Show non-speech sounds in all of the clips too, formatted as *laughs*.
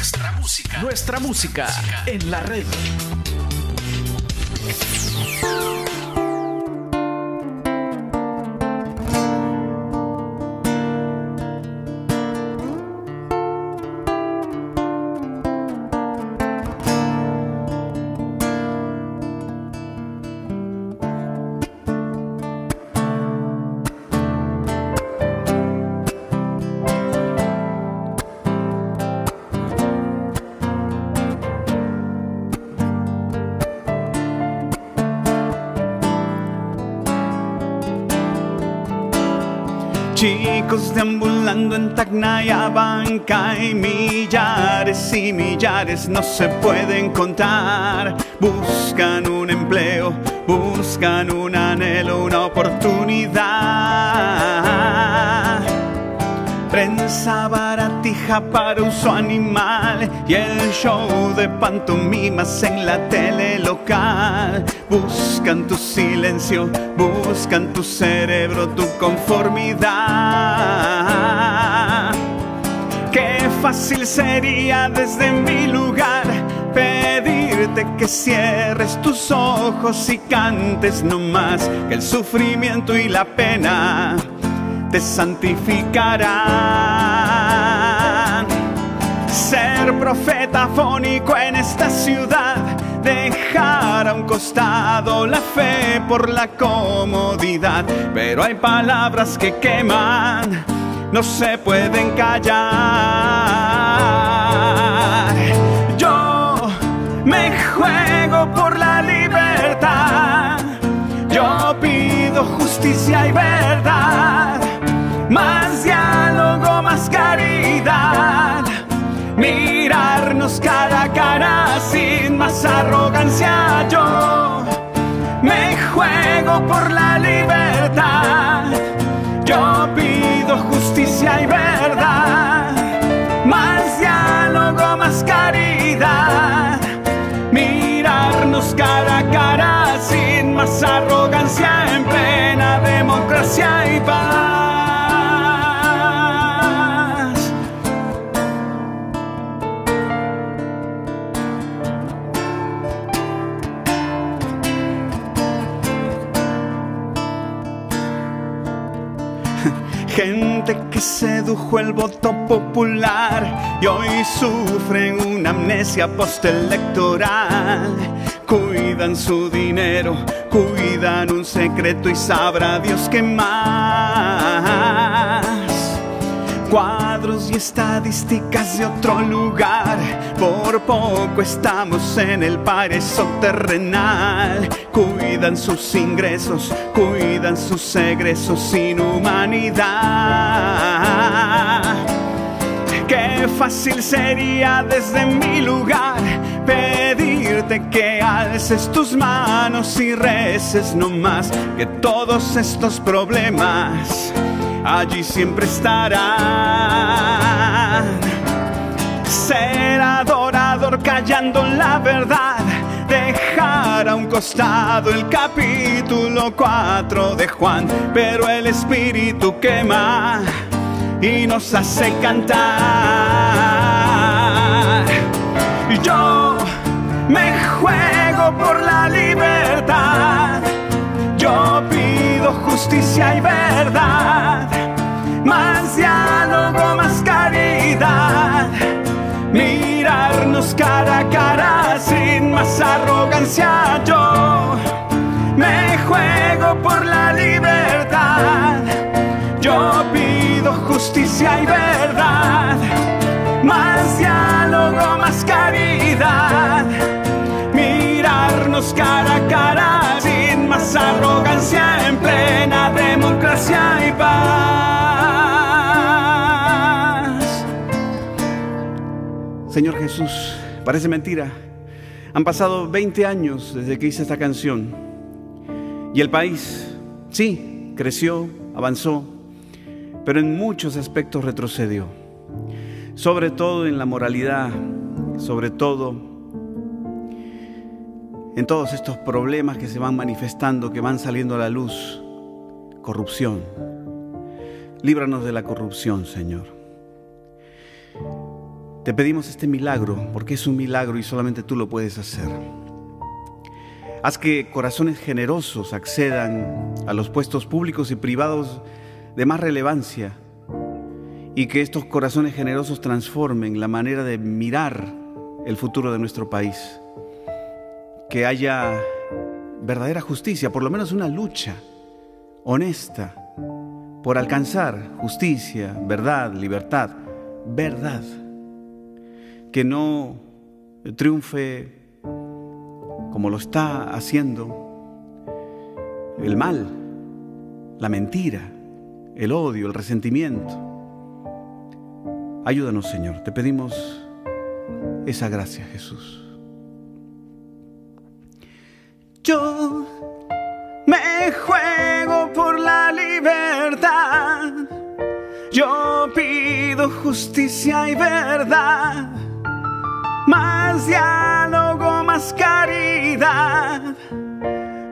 Nuestra música. Nuestra música en la red. Deambulando en Tacna Banca y millares y millares no se pueden contar. Buscan un empleo, buscan un anhelo, una oportunidad. Prensa baratija para uso animal y el show de pantomimas en la tele local. Buscan tu silencio, buscan tu cerebro, tu conformidad. Qué fácil sería desde mi lugar pedirte que cierres tus ojos y cantes no más que el sufrimiento y la pena te santificarán. Ser profeta fónico en esta ciudad, dejar a un costado la fe por la comodidad, pero hay palabras que queman, no se pueden callar. Yo me juego por la libertad, yo pido justicia y verdad más diálogo, más caridad. Mirarnos cara a cara sin más arrogancia. Yo me juego por la libertad. Yo pido justicia y verdad. Más diálogo, más caridad. Mirarnos cara a cara sin más arrogancia en plena democracia y paz. Gente que sedujo el voto popular y hoy sufren una amnesia postelectoral. Cuidan su dinero, cuidan un secreto y sabrá Dios qué más. Cuadros y estadísticas de otro lugar, por poco estamos en el paraíso terrenal. Cuidan sus ingresos, cuidan sus egresos sin humanidad. Qué fácil sería desde mi lugar pedirte que alces tus manos y reces no más que todos estos problemas allí siempre estarán. Ser adorador callando la verdad, dejar a un costado el capítulo 4 de Juan, pero el espíritu quema y nos hace cantar. Yo me juego por la libertad, yo justicia y verdad, más diálogo, más caridad, mirarnos cara a cara sin más arrogancia. Yo me juego por la libertad, yo pido justicia y verdad, más diálogo, más caridad, cara a cara sin más arrogancia en plena democracia y paz. Señor Jesús, parece mentira. Han pasado 20 años desde que hice esta canción. Y el país, sí, creció, avanzó, pero en muchos aspectos retrocedió. Sobre todo en la moralidad, sobre todo en todos estos problemas que se van manifestando, que van saliendo a la luz. Corrupción. Líbranos de la corrupción, Señor. Te pedimos este milagro porque es un milagro y solamente tú lo puedes hacer. Haz que corazones generosos accedan a los puestos públicos y privados de más relevancia y que estos corazones generosos transformen la manera de mirar el futuro de nuestro país. Que haya verdadera justicia, por lo menos una lucha honesta por alcanzar justicia, verdad, libertad, verdad. Que no triunfe como lo está haciendo el mal, la mentira, el odio, el resentimiento. Ayúdanos, Señor. Te pedimos esa gracia, Jesús. Yo me juego por la libertad. Yo pido justicia y verdad. Más diálogo, más caridad.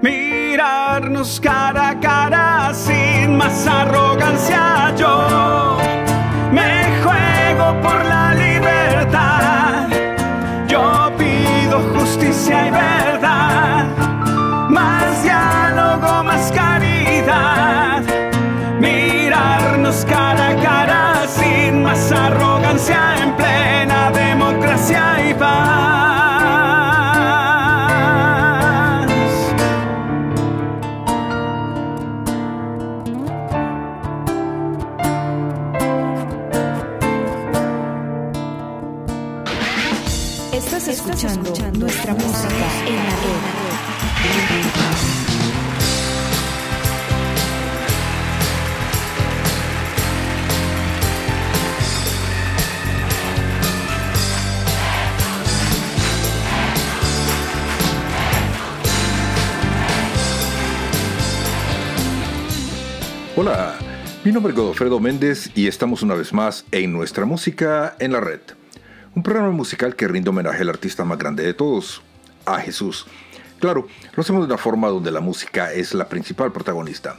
Mirarnos cara a cara sin más arrogancia. Yo me juego por la libertad. Yo pido justicia y verdad. Mirarnos cara a cara sin más arrogancia en plena democracia y paz. Estás escuchando, nuestra música en la Hola, mi nombre es Godofredo Méndez y estamos una vez más en Nuestra Música en la Red. Un programa musical que rinde homenaje al artista más grande de todos, a Jesús. Claro, lo hacemos de una forma donde la música es la principal protagonista.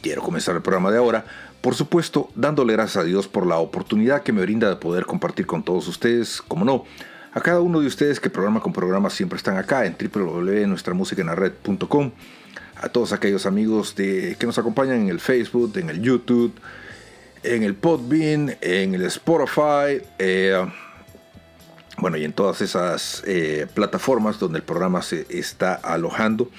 Quiero comenzar el programa de ahora, por supuesto, dándole gracias a Dios por la oportunidad que me brinda de poder compartir con todos ustedes, como no, a cada uno de ustedes que programa con programa siempre están acá en www.nuestramusicaenlared.com, a todos aquellos amigos de, que nos acompañan en el Facebook, en el YouTube, en el Podbean, en el Spotify, eh, bueno, y en todas esas eh, plataformas donde el programa se está alojando,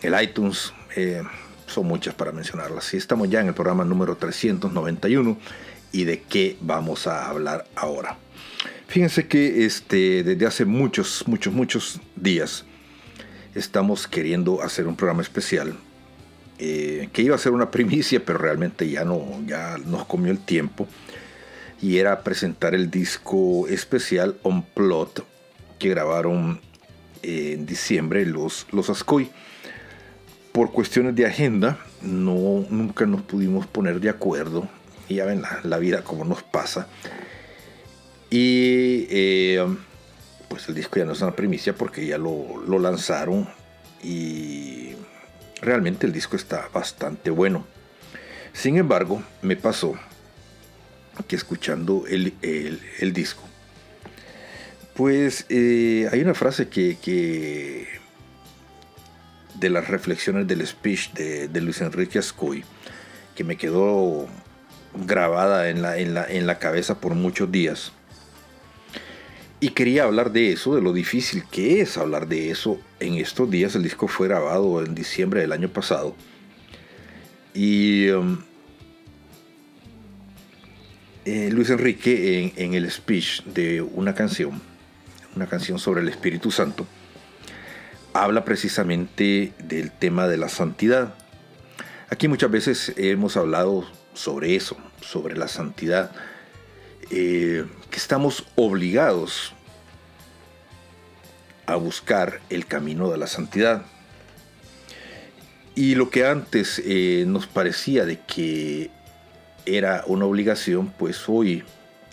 en el iTunes, eh, son muchas para mencionarlas. Y estamos ya en el programa número 391 y de qué vamos a hablar ahora. Fíjense que este, desde hace muchos, muchos, muchos días estamos queriendo hacer un programa especial eh, que iba a ser una primicia, pero realmente ya no, ya nos comió el tiempo y era presentar el disco especial On Plot que grabaron en diciembre los, los Ascoy. Por cuestiones de agenda, no, nunca nos pudimos poner de acuerdo. Y ya ven la, la vida como nos pasa. Y eh, pues el disco ya no es una primicia porque ya lo, lanzaron. Y realmente el disco está bastante bueno. Sin embargo, me pasó que escuchando el, el, el disco, pues eh, hay una frase que, que, de las reflexiones del speech de, de Luis Enrique Ascoy que me quedó grabada en la, en, la, en la cabeza por muchos días. Y quería hablar de eso, de lo difícil que es hablar de eso en estos días. El disco fue grabado en diciembre del año pasado. Y um, eh, Luis Enrique en, el speech de una canción, una canción sobre el Espíritu Santo, habla precisamente del tema de la santidad. Aquí muchas veces hemos hablado sobre eso, sobre la santidad, eh, que estamos obligados a buscar el camino de la santidad. Y lo que antes eh, nos parecía de que era una obligación, pues hoy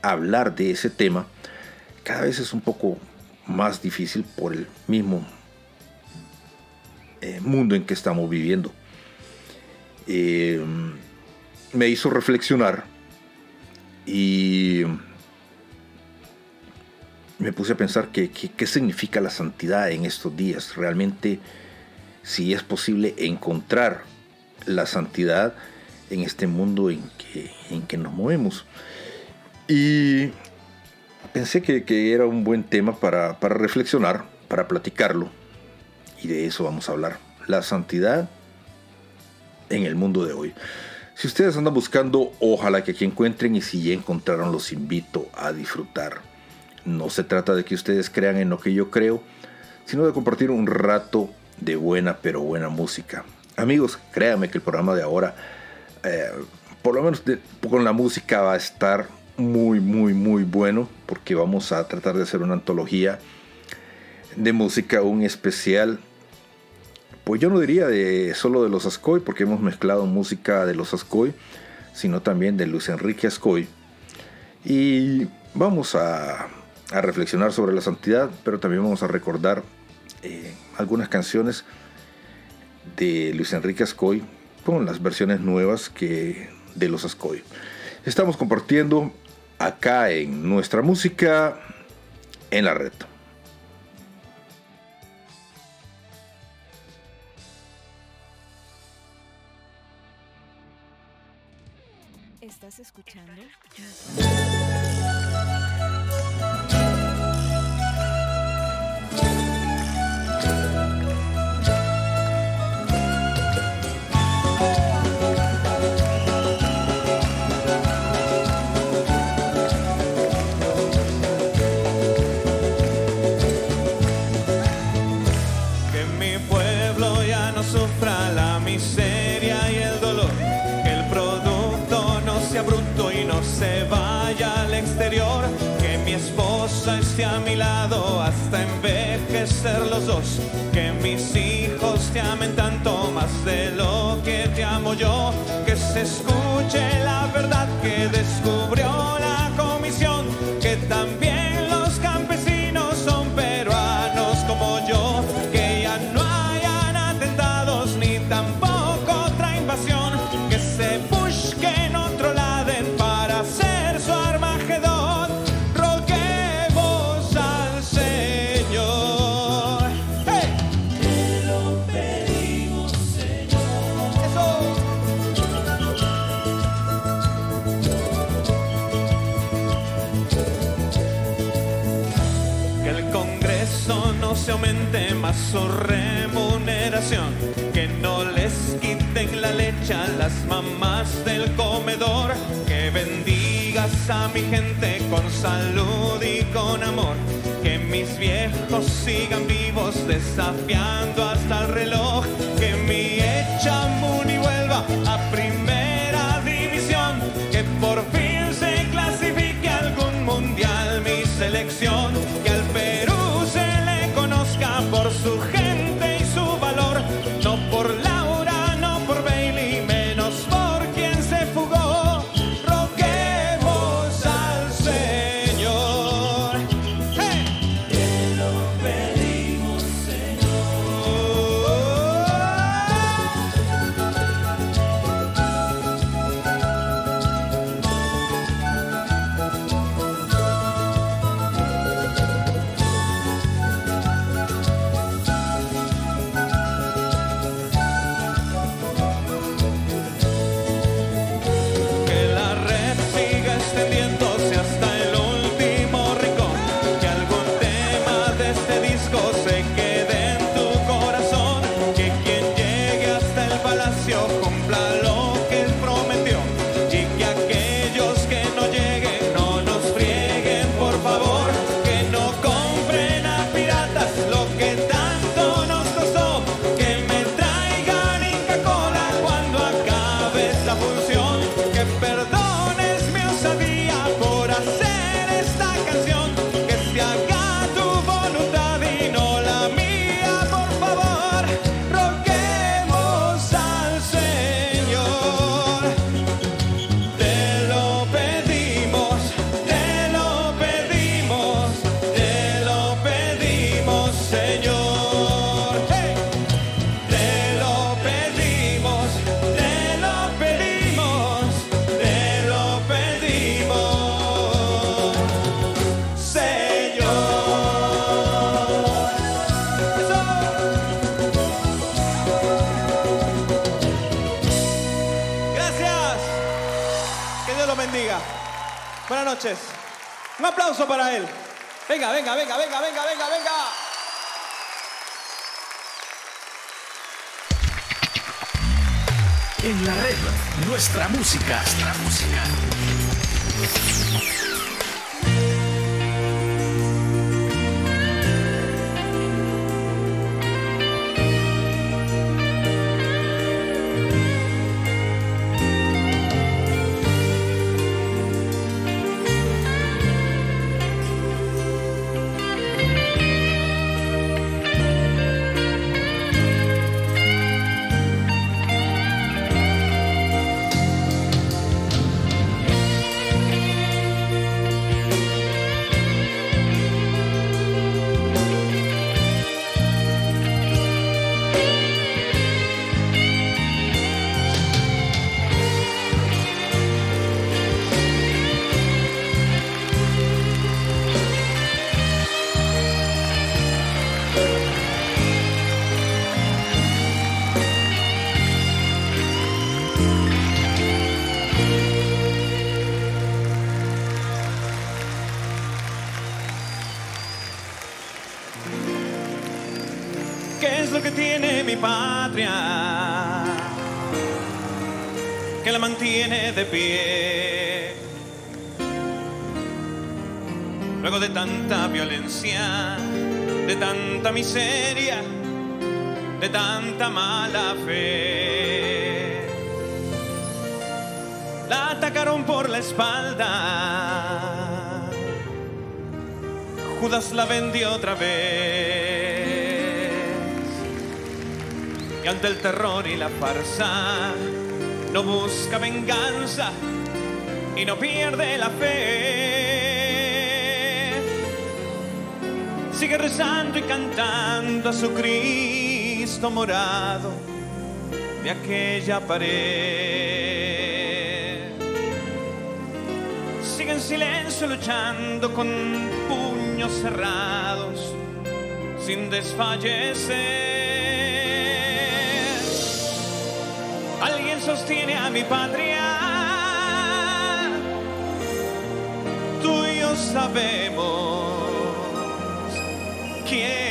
hablar de ese tema cada vez es un poco más difícil por el mismo eh, mundo en que estamos viviendo. Eh, me hizo reflexionar y me puse a pensar qué significa la santidad en estos días. Realmente, si es posible encontrar la santidad en este mundo en que, en que nos movemos. Y pensé que, que era un buen tema para, para reflexionar, para platicarlo. Y de eso vamos a hablar. La santidad en el mundo de hoy. Si ustedes andan buscando, ojalá que aquí encuentren y si ya encontraron, los invito a disfrutar. No se trata de que ustedes crean en lo que yo creo, sino de compartir un rato de buena pero buena música. Amigos, créanme que el programa de ahora, eh, por lo menos con la música, va a estar muy, muy, muy bueno, porque vamos a tratar de hacer una antología de música, un especial pues yo no diría de solo de los Ascoy, porque hemos mezclado música de los Ascoy, sino también de Luis Enrique Ascoy. Y vamos a, reflexionar sobre la santidad, pero también vamos a recordar eh, algunas canciones de Luis Enrique Ascoy con las versiones nuevas que de los Ascoy. Estamos compartiendo acá en nuestra música en la red. Estás escuchando. Descubrió su remuneración. Que no les quiten la leche a las mamás del comedor. Que bendigas a mi gente con salud y con amor. Que mis viejos sigan vivos desafiando hasta el reloj. Aplauso para él. Venga, venga, venga, venga, venga, venga, venga. En la red, nuestra música. Nuestra música. De pie. Luego de tanta violencia, de tanta miseria, de tanta mala fe. La atacaron por la espalda. Judas la vendió otra vez. Y ante el terror y la farsa, no busca venganza y no pierde la fe. Sigue rezando y cantando a su Cristo morado de aquella pared. Sigue en silencio luchando con puños cerrados sin desfallecer. Sostiene a mi patria. Tú y yo sabemos quién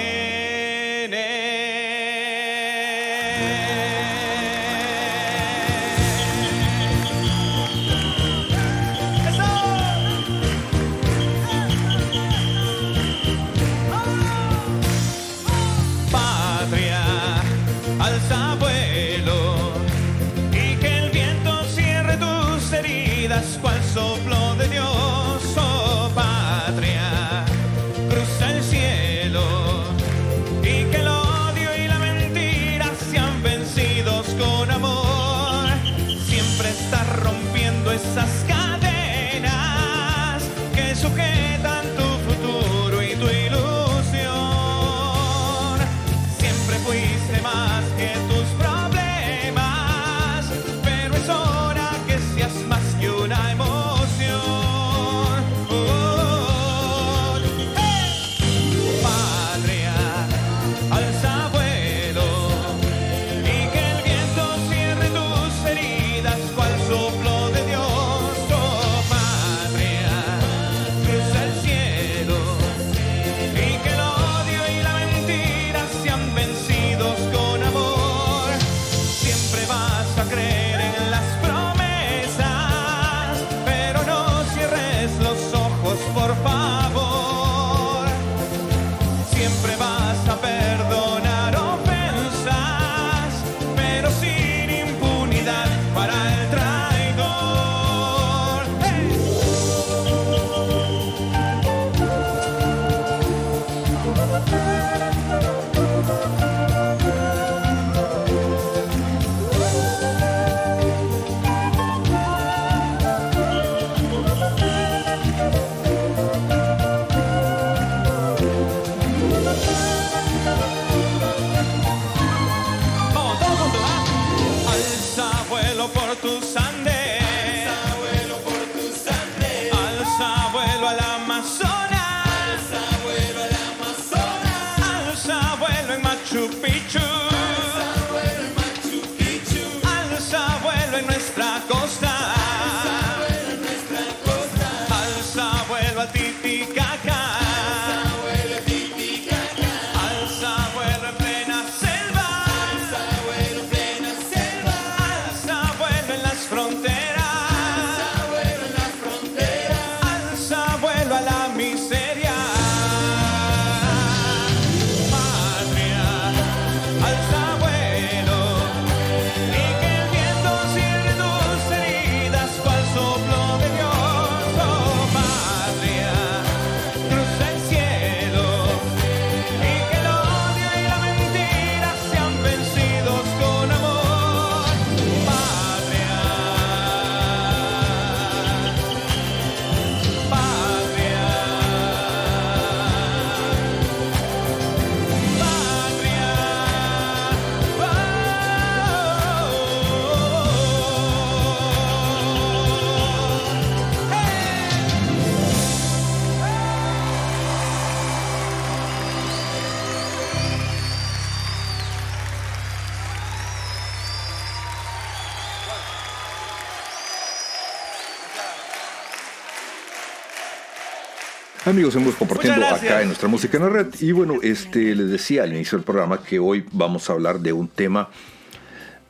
Amigos, hemos compartiendo acá en nuestra música en la red. Y bueno, este les decía al inicio del programa que hoy vamos a hablar de un tema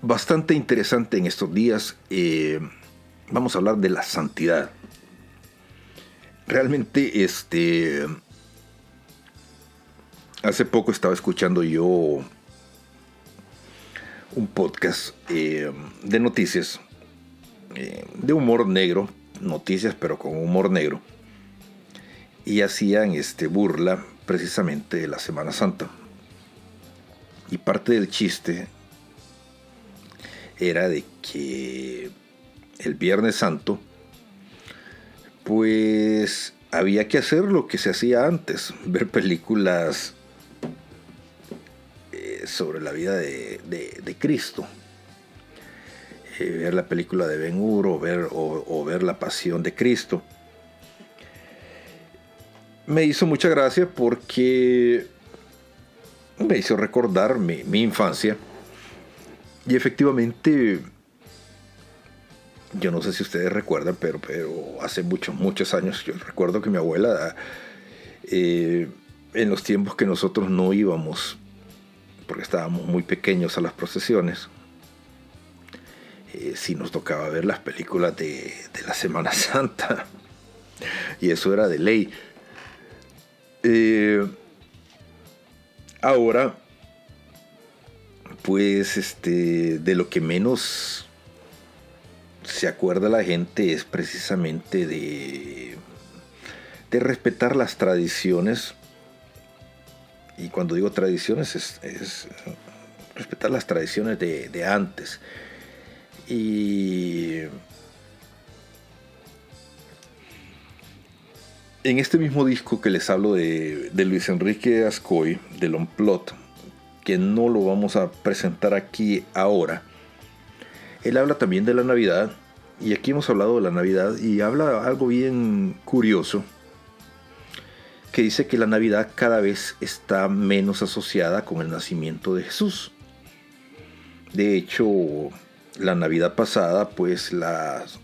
bastante interesante en estos días. Eh, vamos a hablar de la santidad. Realmente, este. Hace poco estaba escuchando yo un podcast eh, de noticias, eh, de humor negro, noticias pero con humor negro y hacían este, burla precisamente de la Semana Santa. Y parte del chiste era de que el Viernes Santo, pues había que hacer lo que se hacía antes, *laughs* ver películas eh, sobre la vida de, Cristo. Eh, ver la película de Ben Hur o ver, o ver la pasión de Cristo me hizo mucha gracia porque me hizo recordar mi, infancia. Y efectivamente, yo no sé si ustedes recuerdan, pero, pero hace muchos, muchos años, yo recuerdo que mi abuela, eh, en los tiempos que nosotros no íbamos, porque estábamos muy pequeños a las procesiones, eh, si nos tocaba ver las películas de la Semana *laughs* Santa. Y eso era de ley. Eh, ahora, pues este, de lo que menos se acuerda la gente es precisamente de, respetar las tradiciones. Y cuando digo tradiciones es, respetar las tradiciones de, de antes. Y En este mismo disco que les hablo de, Luis Enrique Ascoy, del Onplot, que no lo vamos a presentar aquí ahora, él habla también de la Navidad, y aquí hemos hablado de la Navidad, y habla algo bien curioso, que dice que la Navidad cada vez está menos asociada con el nacimiento de Jesús. De hecho, la Navidad pasada, pues las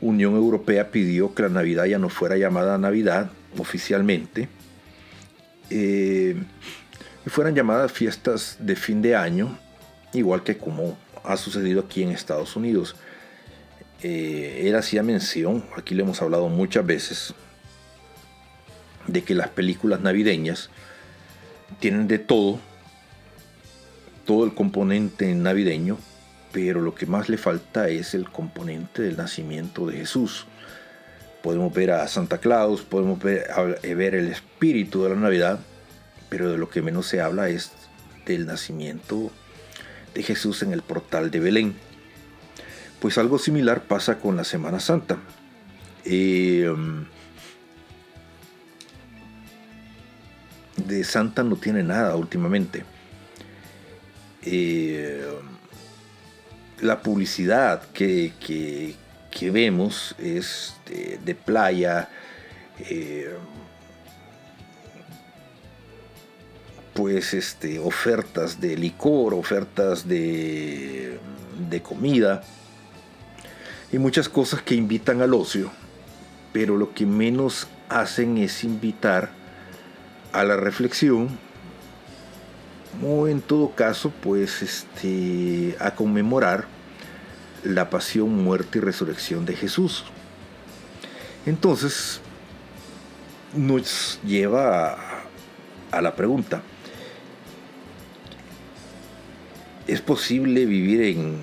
Unión Europea pidió que la Navidad ya no fuera llamada Navidad oficialmente, eh, fueran llamadas fiestas de fin de año, igual que como ha sucedido aquí en Estados Unidos. Eh, él hacía mención, aquí le hemos hablado muchas veces, de que las películas navideñas tienen de todo, todo el componente navideño, pero lo que más le falta es el componente del nacimiento de Jesús. Podemos ver a Santa Claus, podemos ver, ver el espíritu de la Navidad, pero de lo que menos se habla es del nacimiento de Jesús en el portal de Belén. Pues algo similar pasa con la Semana Santa. Em, de Santa no tiene nada últimamente. Eh, la publicidad que, vemos es de, playa, eh, pues este, ofertas de licor, ofertas de, de comida y muchas cosas que invitan al ocio, pero lo que menos hacen es invitar a la reflexión o en todo caso pues este a conmemorar la pasión, muerte y resurrección de Jesús. Entonces nos lleva a, a la pregunta, ¿es posible vivir en,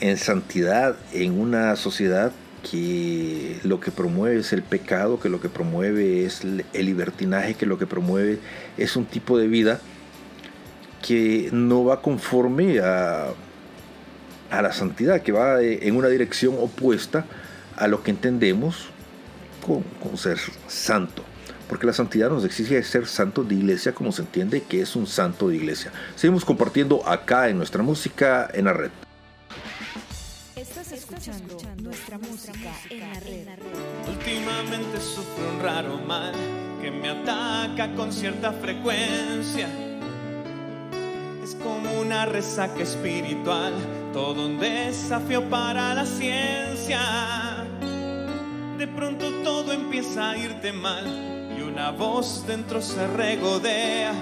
en santidad en una sociedad que lo que promueve es el pecado, que lo que promueve es el libertinaje, que lo que promueve es un tipo de vida que no va conforme a, a la santidad, que va en una dirección opuesta a lo que entendemos con, con ser santo. Porque la santidad nos exige ser santos de iglesia como se entiende que es un santo de iglesia. Seguimos compartiendo acá en nuestra música en la red. Estás escuchando nuestra música en la red. Últimamente sufro un raro mal que me ataca con cierta frecuencia. Es como una resaca espiritual, todo un desafío para la ciencia. De pronto todo empieza a irte mal y una voz dentro se regodea.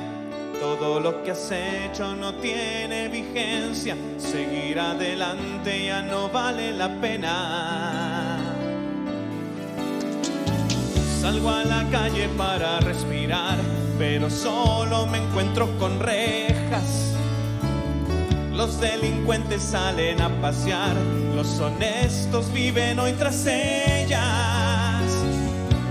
Todo lo que has hecho no tiene vigencia, seguir adelante ya no vale la pena. Salgo a la calle para respirar, pero solo me encuentro con rejas. Los delincuentes salen a pasear, los honestos viven hoy tras ellas.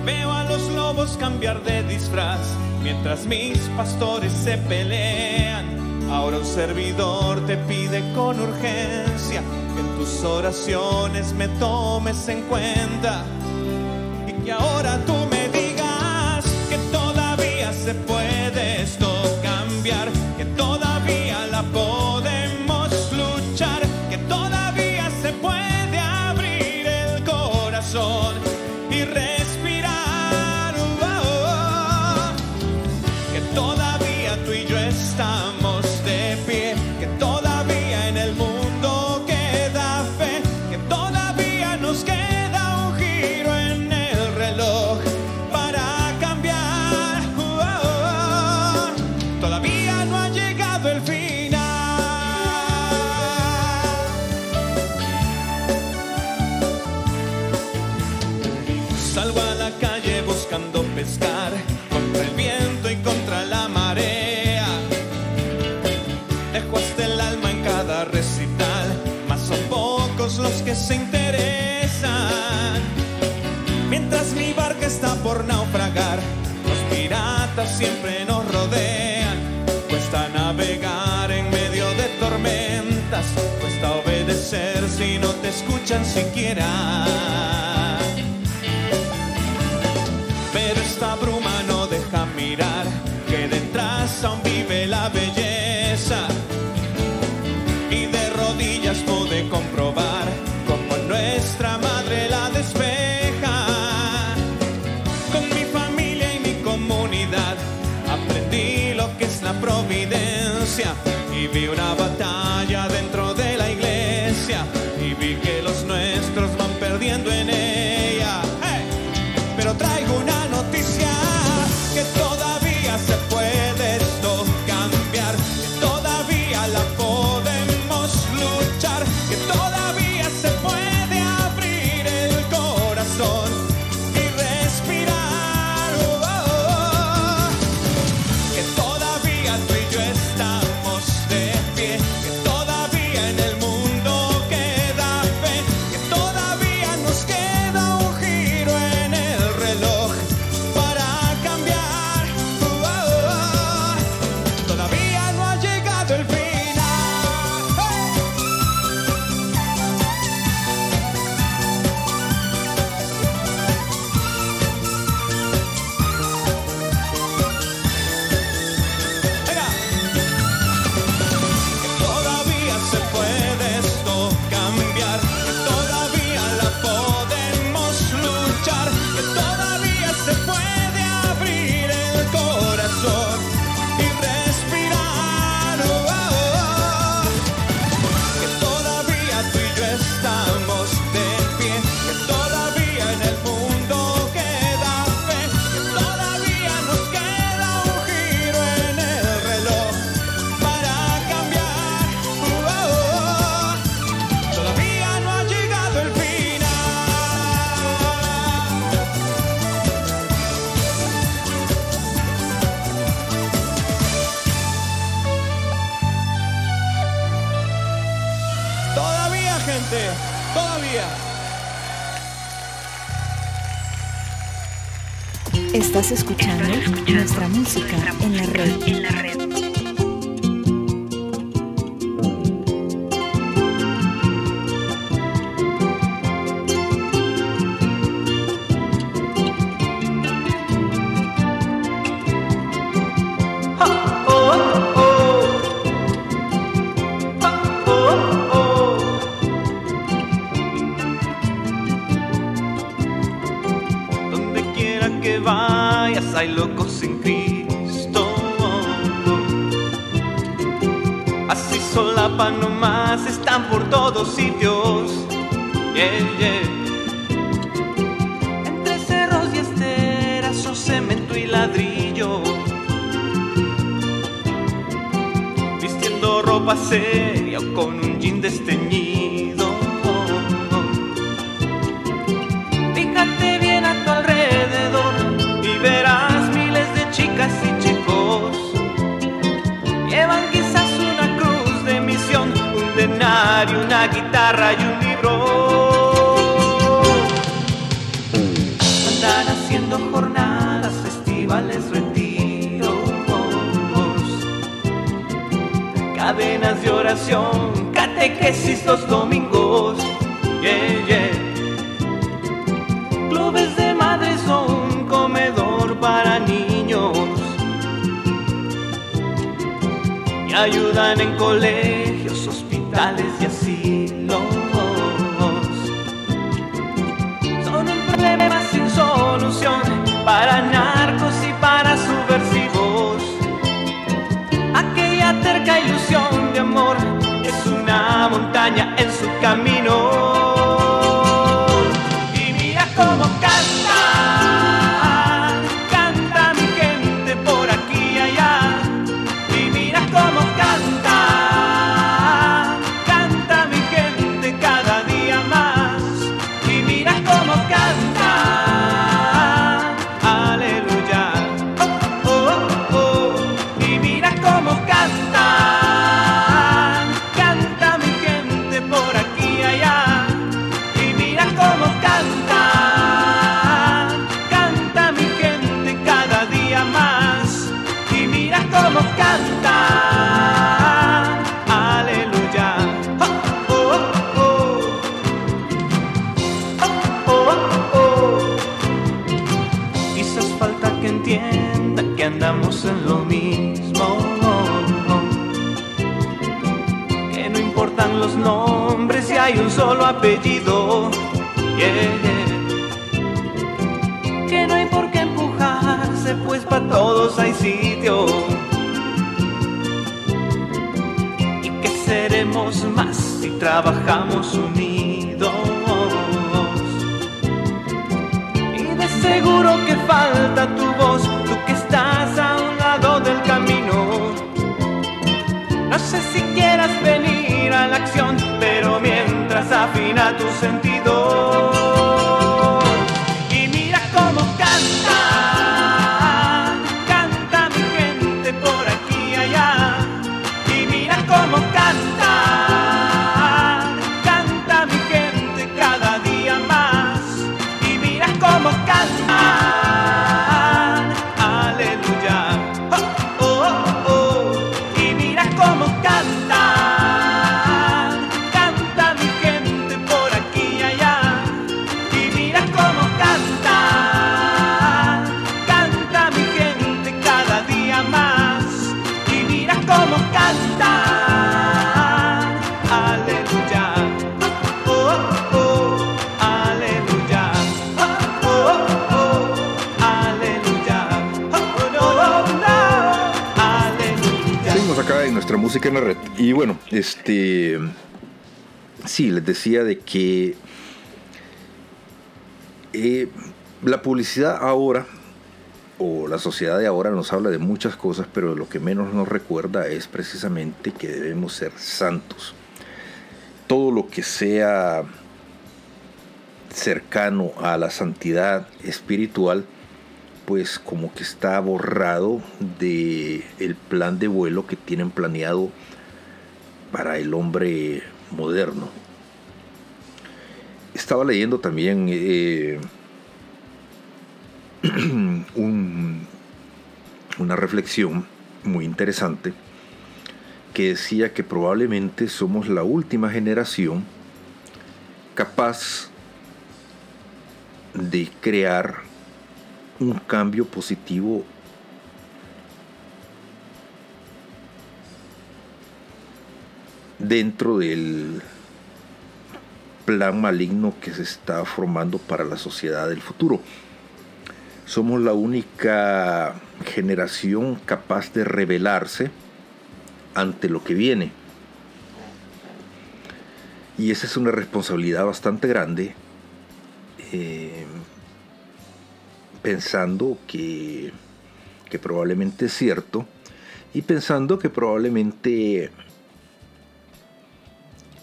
Veo a los lobos cambiar de disfraz, mientras mis pastores se pelean. Ahora un servidor te pide con urgencia que en tus oraciones me tomes en cuenta y que ahora tú siempre nos rodean. Cuesta navegar en medio de tormentas, cuesta obedecer si no te escuchan siquiera. Pero esta bruma no deja mirar y vi una batalla dentro de la iglesia y vi que los nuestros van perdiendo en ella. Pero traigo una noticia que todavía se puede esto cambiar, que todavía la podemos luchar, que todavía apellido. Yeah. Que no hay por qué empujarse, pues para todos hay sitio. Y que seremos más si trabajamos unidos. Y de seguro que falta tu pero mientras afina tus sentidos. Y bueno, este. Sí, les decía de que. Eh, la publicidad ahora, o la sociedad de ahora, nos habla de muchas cosas, pero lo que menos nos recuerda es precisamente que debemos ser santos. Todo lo que sea cercano a la santidad espiritual pues como que está borrado de el plan de vuelo que tienen planeado para el hombre moderno. Estaba leyendo también eh, *clears throat* una reflexión muy interesante que decía que probablemente somos la última generación capaz de crear un cambio positivo dentro del plan maligno que se está formando para la sociedad del futuro. Somos la única generación capaz de rebelarse ante lo que viene. Y esa es una responsabilidad bastante grande, eh, pensando que, que probablemente es cierto y pensando que probablemente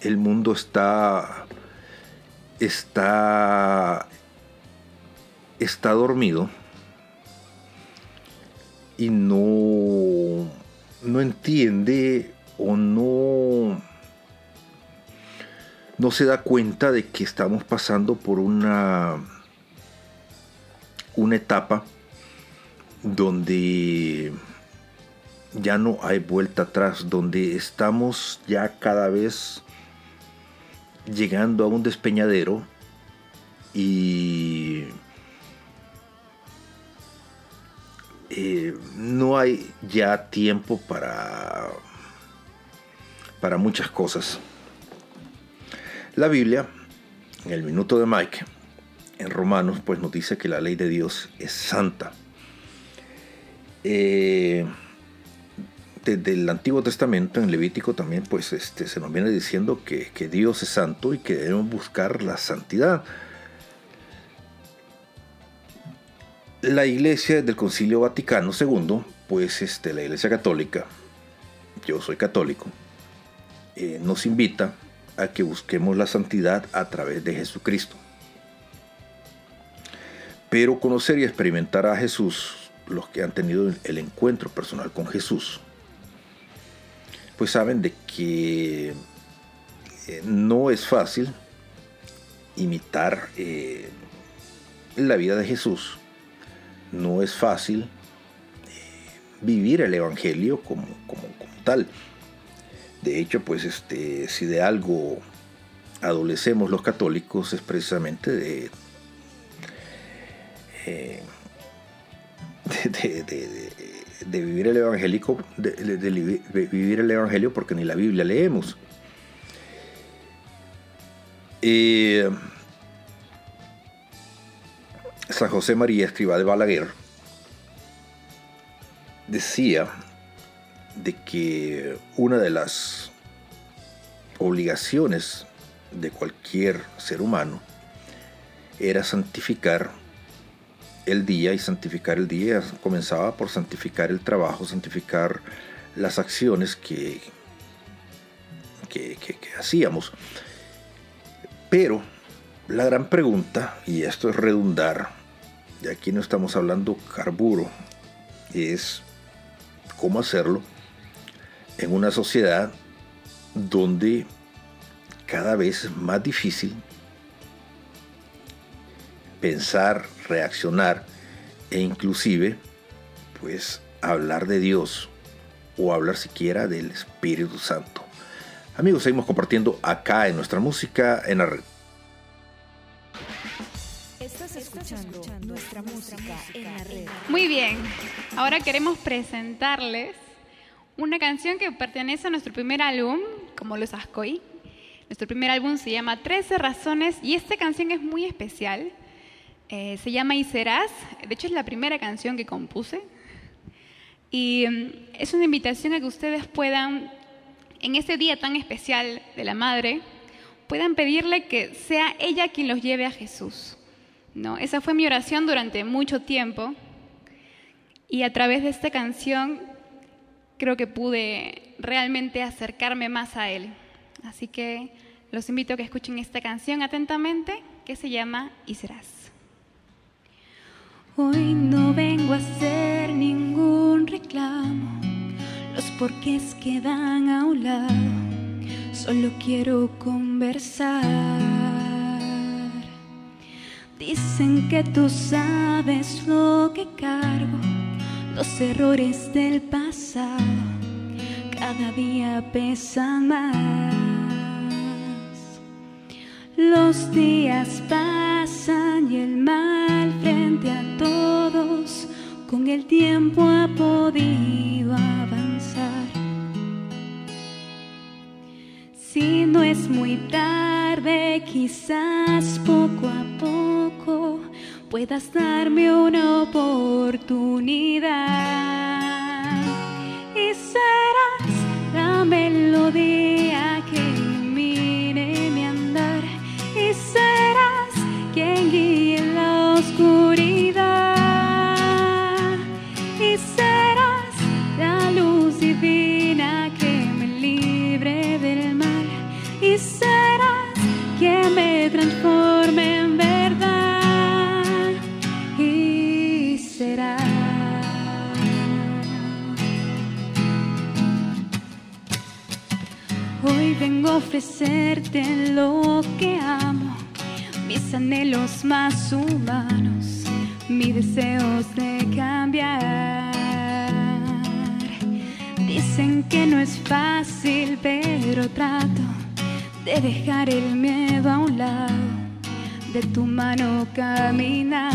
el mundo está está está dormido y no no entiende o no no se da cuenta de que estamos pasando por una una etapa donde ya no hay vuelta atrás, donde estamos ya cada vez llegando a un despeñadero y eh, no hay ya tiempo para, para muchas cosas. La Biblia, en el minuto de Mike, en Romanos, pues nos dice que la ley de Dios es santa. Eh, desde el Antiguo Testamento, en Levítico también, pues este, se nos viene diciendo que, Dios es santo y que debemos buscar la santidad. La iglesia del Concilio Vaticano II, pues este, la iglesia católica, yo soy católico, eh, nos invita a que busquemos la santidad a través de Jesucristo. Pero conocer y experimentar a Jesús, los que han tenido el encuentro personal con Jesús, pues saben de que eh, no es fácil imitar eh, la vida de Jesús. No es fácil eh, vivir el Evangelio como, como, tal. De hecho, pues este, si de algo adolecemos los católicos es precisamente de, de vivir el evangélico, vivir el evangelio porque ni la Biblia leemos. San José María Escriba de Balaguer decía de que una de las obligaciones de cualquier ser humano era santificar el día y santificar el día comenzaba por santificar el trabajo, santificar las acciones que, que, hacíamos. Pero la gran pregunta, y esto es redundar, y aquí no estamos hablando carburo, es cómo hacerlo en una sociedad donde cada vez es más difícil pensar, reaccionar e inclusive pues hablar de Dios o hablar siquiera del Espíritu Santo. Amigos, seguimos compartiendo acá en nuestra música en la red. Estás escuchando nuestra música en la red. Muy bien, ahora queremos presentarles una canción que pertenece a nuestro primer álbum, como los Ascoy. Nuestro primer álbum se llama 13 razones y esta canción es muy especial eh, se llama Y Serás, de hecho es la primera canción que compuse. Y mm, es una invitación a que ustedes puedan, en este día tan especial de la Madre, puedan pedirle que sea ella quien los lleve a Jesús. ¿no? Esa fue mi oración durante mucho tiempo. Y a través de esta canción creo que pude realmente acercarme más a Él. Así que los invito a que escuchen esta canción atentamente que se llama Y serás. Hoy no vengo a hacer ningún reclamo, los porqués quedan a un lado, solo quiero conversar. Dicen que tú sabes lo que cargo, Los errores del pasado cada día pesan más. Los días pasan y el mal frente a todos con el tiempo ha podido avanzar. Si no es muy tarde, quizás poco a poco puedas darme una oportunidad y serás la melodía que quien guíe la oscuridad. Y serás la luz divina que me libre del mal. Y serás quien me transforme en verdad. Y serás. Hoy vengo a ofrecerte lo que amo, mis anhelos más humanos, mis deseos de cambiar. Dicen que no es fácil, pero trato de dejar el miedo a un lado, de tu mano caminar.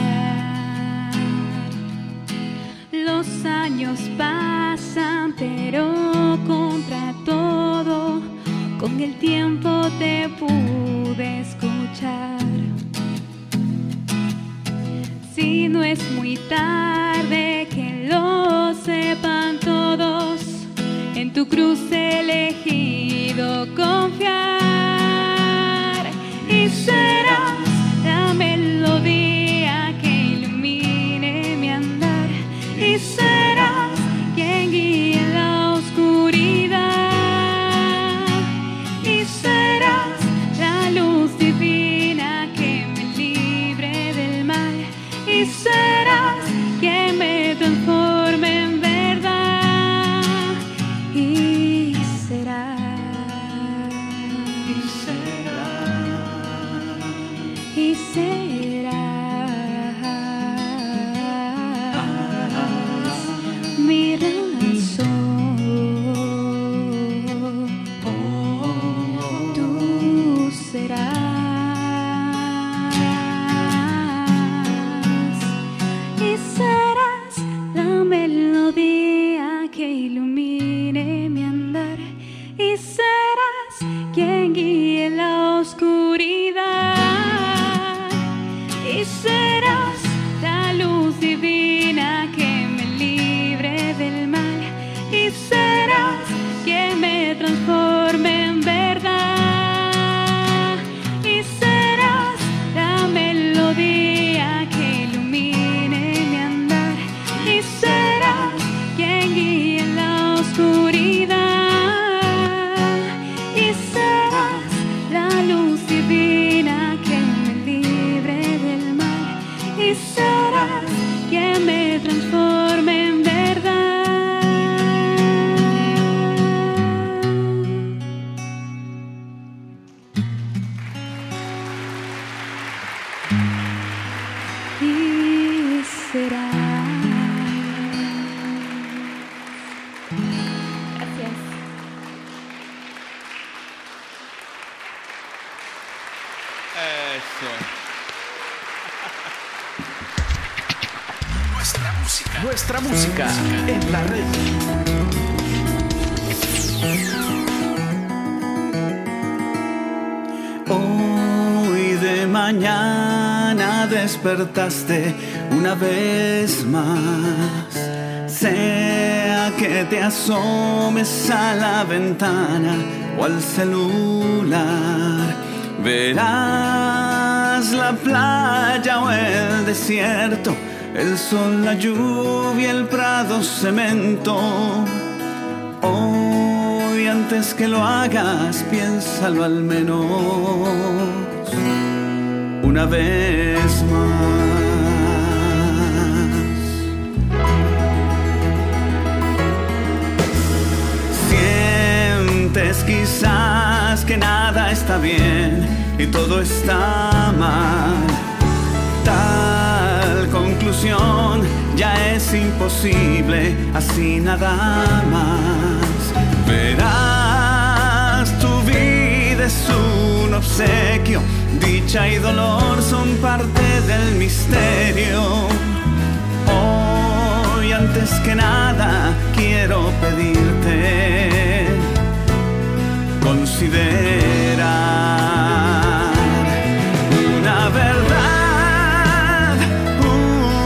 Los años pasan, pero contra todo, con el tiempo te pude escuchar. Si no es muy tarde, que lo sepan todos, en tu cruz elegido confiar y serás la melodía despertaste una vez más. Sea que te asomes a la ventana o al celular, verás la playa o el desierto, el sol, la lluvia, el prado, cemento. Hoy antes que lo hagas, piénsalo al menos una vez más. Sientes quizás que nada está bien y todo está mal. Tal conclusión ya es imposible, así nada más. Verás, tu vida es un obsequio, dicha y dolor son parte del misterio. Hoy antes que nada quiero pedirte, considera una verdad,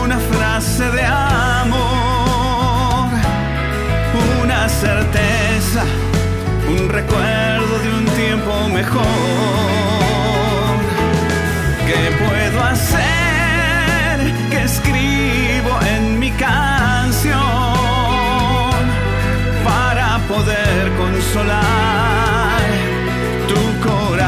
una frase de amor, una certeza, un recuerdo de un tiempo mejor. ¿Qué puedo hacer? ¿Qué escribo en mi canción para poder consolar tu corazón?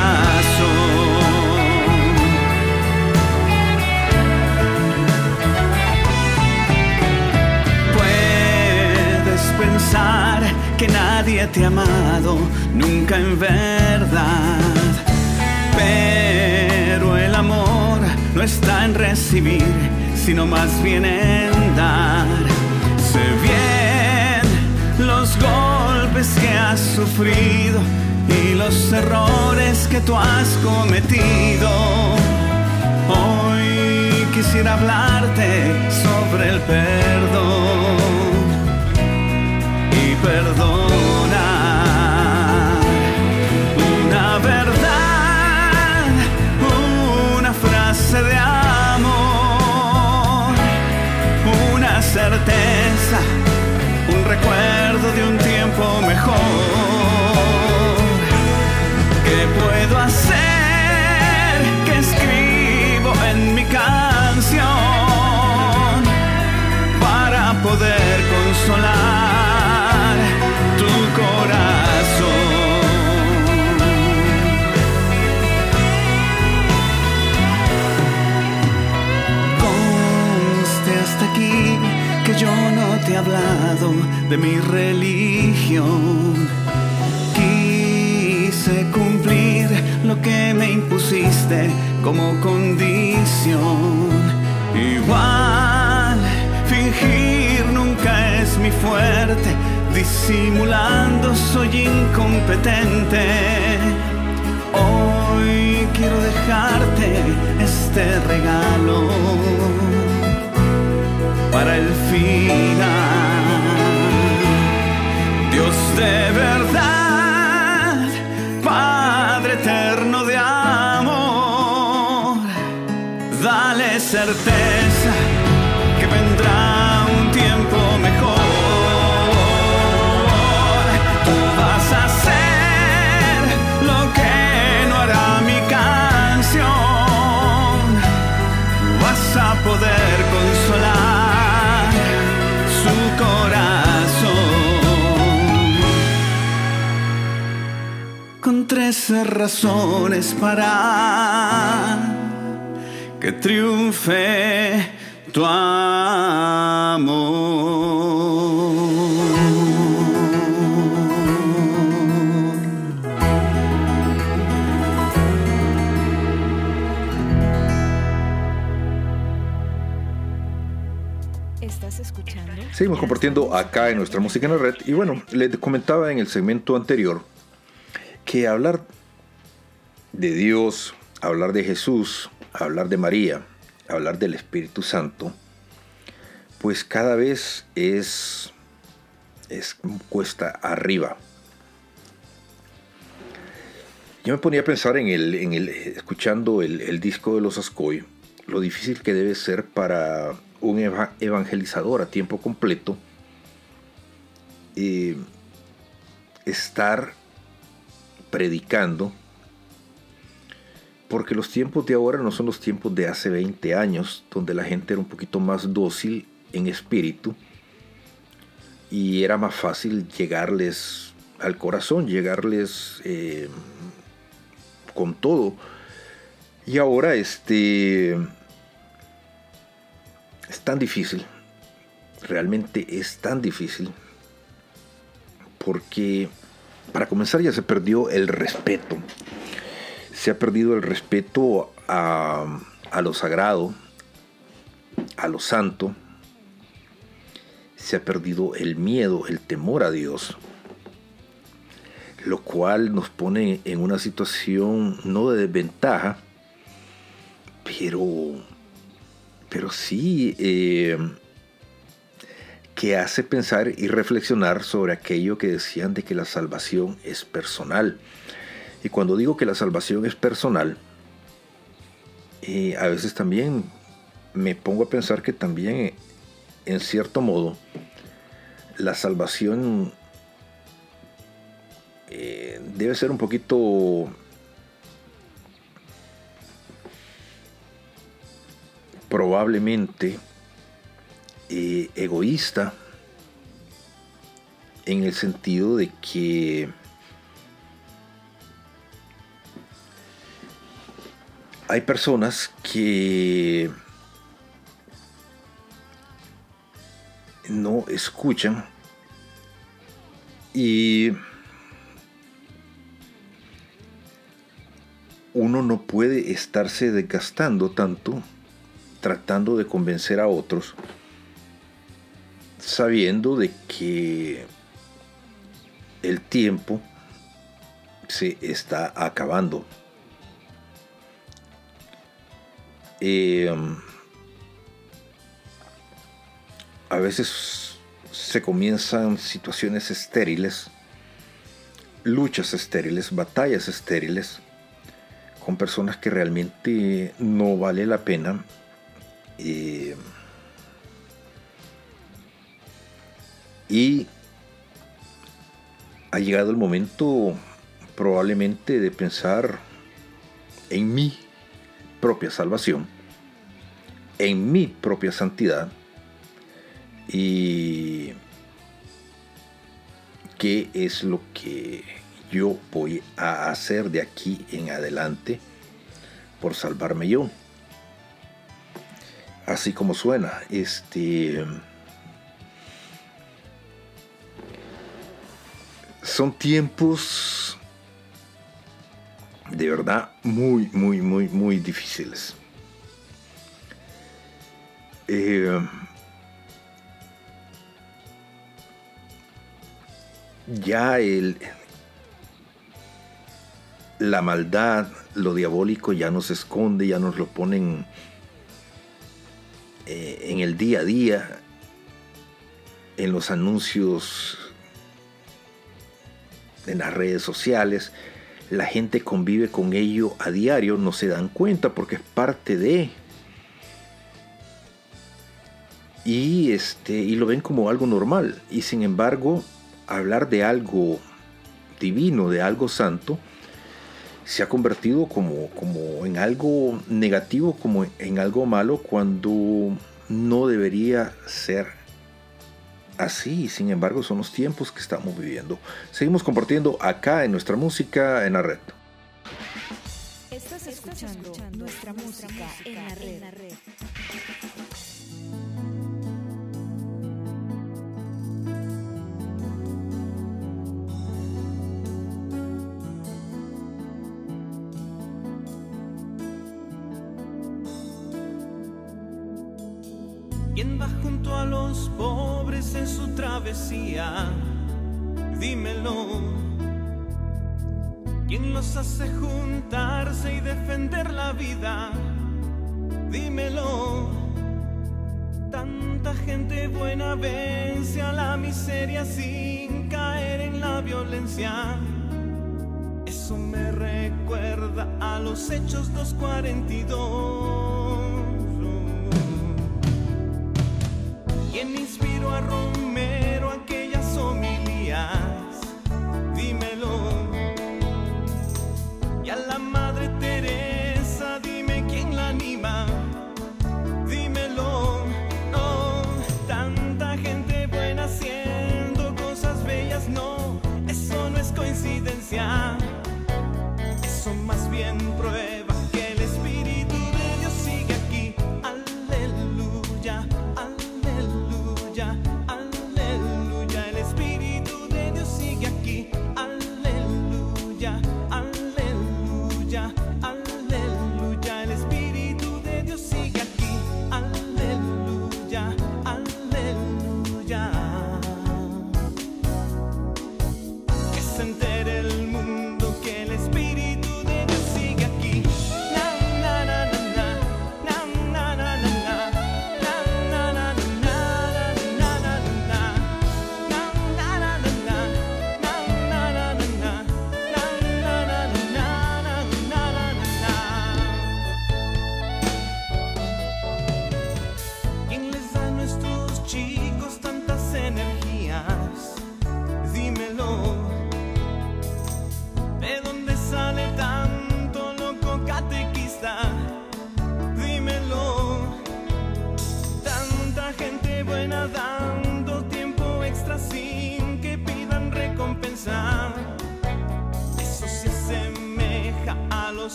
Puedes pensar que nadie te ha amado nunca en verdad. Pero amor no está en recibir, sino más bien en dar. Sé bien los golpes que has sufrido y los errores que tú has cometido. Hoy quisiera hablarte sobre el perdón y perdonar. De mi religión. Quise cumplir lo que me impusiste como condición. Igual, fingir nunca es mi fuerte, disimulando soy incompetente. Hoy quiero dejarte este regalo para el final. De verdad, Padre eterno de amor, dale certeza 13 razones para que triunfe tu amor. ¿Estás escuchando? Seguimos compartiendo acá en nuestra música en la red y bueno, les comentaba en el segmento anterior que hablar de Dios, hablar de Jesús, hablar de María, hablar del Espíritu Santo, pues cada vez es, es cuesta arriba. Yo me ponía a pensar en el, en el escuchando el, disco de los Ascoy, lo difícil que debe ser para un eva- evangelizador a tiempo completo eh, estar predicando porque los tiempos de ahora no son los tiempos de hace 20 años donde la gente era un poquito más dócil en espíritu y era más fácil llegarles al corazón, llegarles eh, con todo. Y ahora este es tan difícil, realmente es tan difícil, porque para comenzar ya se perdió el respeto, se ha perdido el respeto a, a lo sagrado, a lo santo, se ha perdido el miedo, el temor a Dios, lo cual nos pone en una situación no de desventaja, pero, pero sí eh, que hace pensar y reflexionar sobre aquello que decían de que la salvación es personal. Y cuando digo que la salvación es personal, eh, a veces también me pongo a pensar que también en cierto modo, la salvación eh, debe ser un poquito probablemente eh, egoísta en el sentido de que hay personas que no escuchan y uno no puede estarse desgastando tanto tratando de convencer a otros sabiendo de que el tiempo se está acabando. Eh, a veces se comienzan situaciones estériles, luchas estériles, batallas estériles, con personas que realmente no vale la pena. Eh, y ha llegado el momento probablemente de pensar en mi propia salvación, en mi propia santidad, y qué es lo que yo voy a hacer de aquí en adelante por salvarme yo. Así como suena, este son tiempos de verdad muy, muy, muy, muy difíciles. Eh, ya el, la maldad, lo diabólico ya nos esconde, ya nos lo ponen eh, en el día a día, en los anuncios, en las redes sociales. La gente convive con ello a diario, no se dan cuenta porque es parte de. Y, este, y lo ven como algo normal. Y sin embargo, hablar de algo divino, de algo santo, se ha convertido como, como en algo negativo, como en algo malo, cuando no debería ser así. Sin embargo, son los tiempos que estamos viviendo. Seguimos compartiendo acá en nuestra música en la red. Estás escuchando nuestra música en la red. ¿Quién va junto a los en su travesía? Dímelo. ¿Quién los hace juntarse y defender la vida? Dímelo. Tanta gente buena vence a la miseria sin caer en la violencia. Eso me recuerda a los hechos 242. Inspiró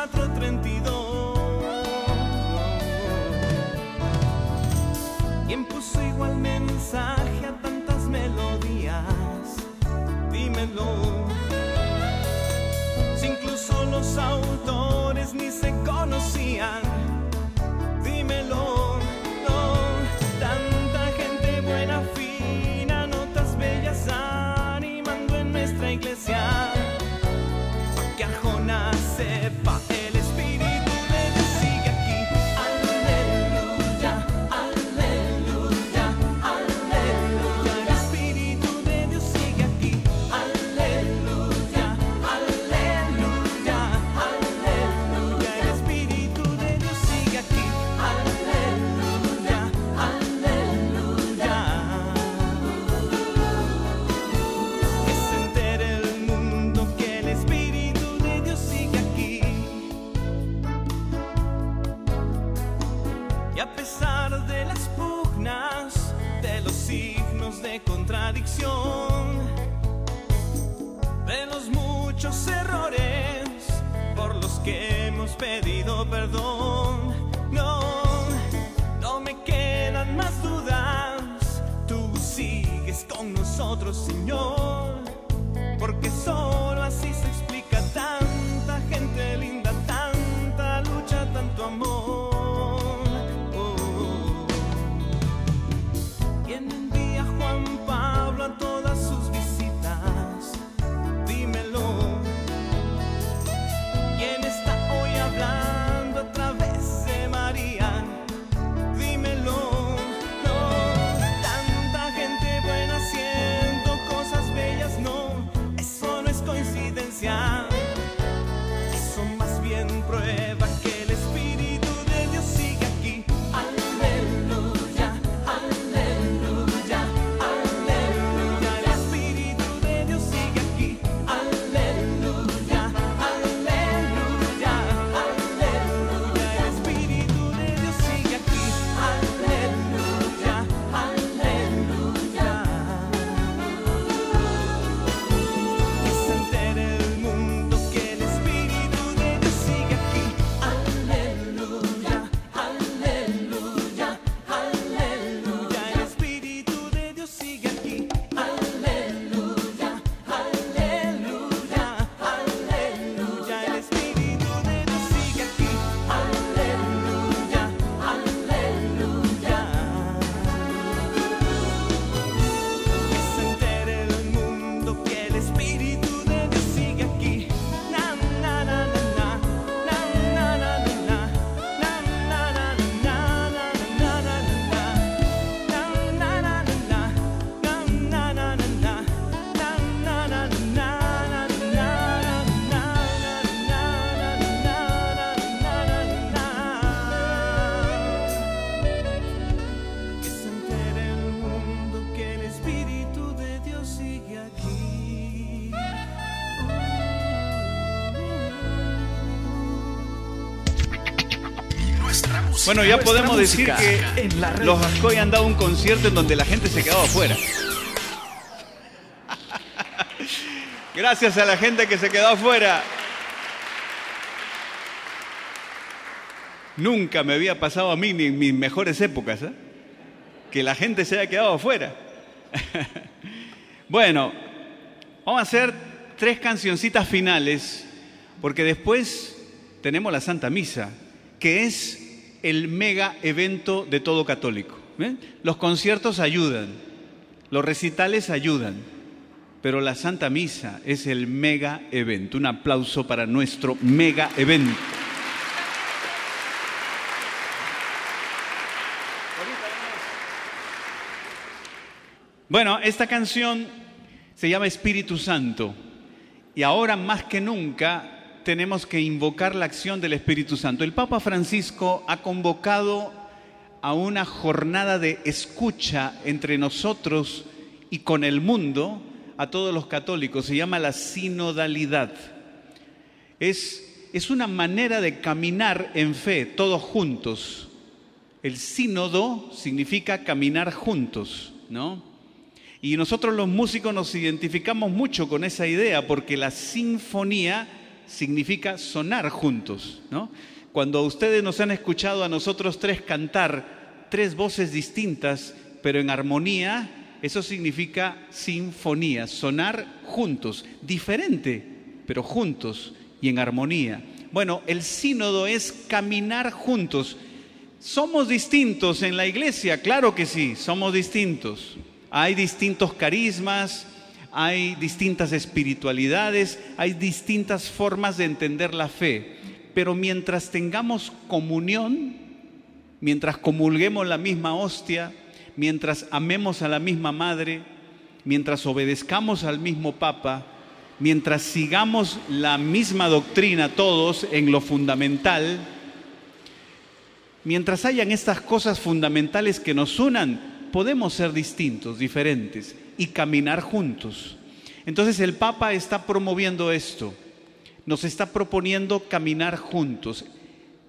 432. ¿Quién puso igual mensaje a tantas melodías? Dímelo. Si incluso los autores ni se conocían. Bueno, ya podemos decir que en la red. los Ascoy han dado un concierto en donde la gente se quedaba afuera. *laughs* Gracias a la gente que se quedó afuera. Nunca me había pasado a mí ni en mis mejores épocas, ¿eh? que la gente se haya quedado afuera. *laughs* bueno, vamos a hacer tres cancioncitas finales, porque después tenemos la Santa Misa, que es el mega evento de todo católico. Los conciertos ayudan, los recitales ayudan, pero la Santa Misa es el mega evento. Un aplauso para nuestro mega evento. Bueno, esta canción se llama Espíritu Santo y ahora más que nunca tenemos que invocar la acción del Espíritu Santo. El Papa Francisco ha convocado a una jornada de escucha entre nosotros y con el mundo a todos los católicos. Se llama la sinodalidad. Es, es una manera de caminar en fe, todos juntos. El sínodo significa caminar juntos, ¿no? Y nosotros los músicos nos identificamos mucho con esa idea porque la sinfonía significa sonar juntos, ¿no? Cuando ustedes nos han escuchado a nosotros tres cantar tres voces distintas, pero en armonía, eso significa sinfonía, sonar juntos, diferente, pero juntos y en armonía. Bueno, el sínodo es caminar juntos. ¿Somos distintos en la iglesia? Claro que sí, somos distintos. Hay distintos carismas, hay distintas espiritualidades, hay distintas formas de entender la fe. Pero mientras tengamos comunión, mientras comulguemos la misma hostia, mientras amemos a la misma madre, mientras obedezcamos al mismo papa, mientras sigamos la misma doctrina todos en lo fundamental, mientras hayan estas cosas fundamentales que nos unan, podemos ser distintos, diferentes y caminar juntos. Entonces el Papa está promoviendo esto, nos está proponiendo caminar juntos,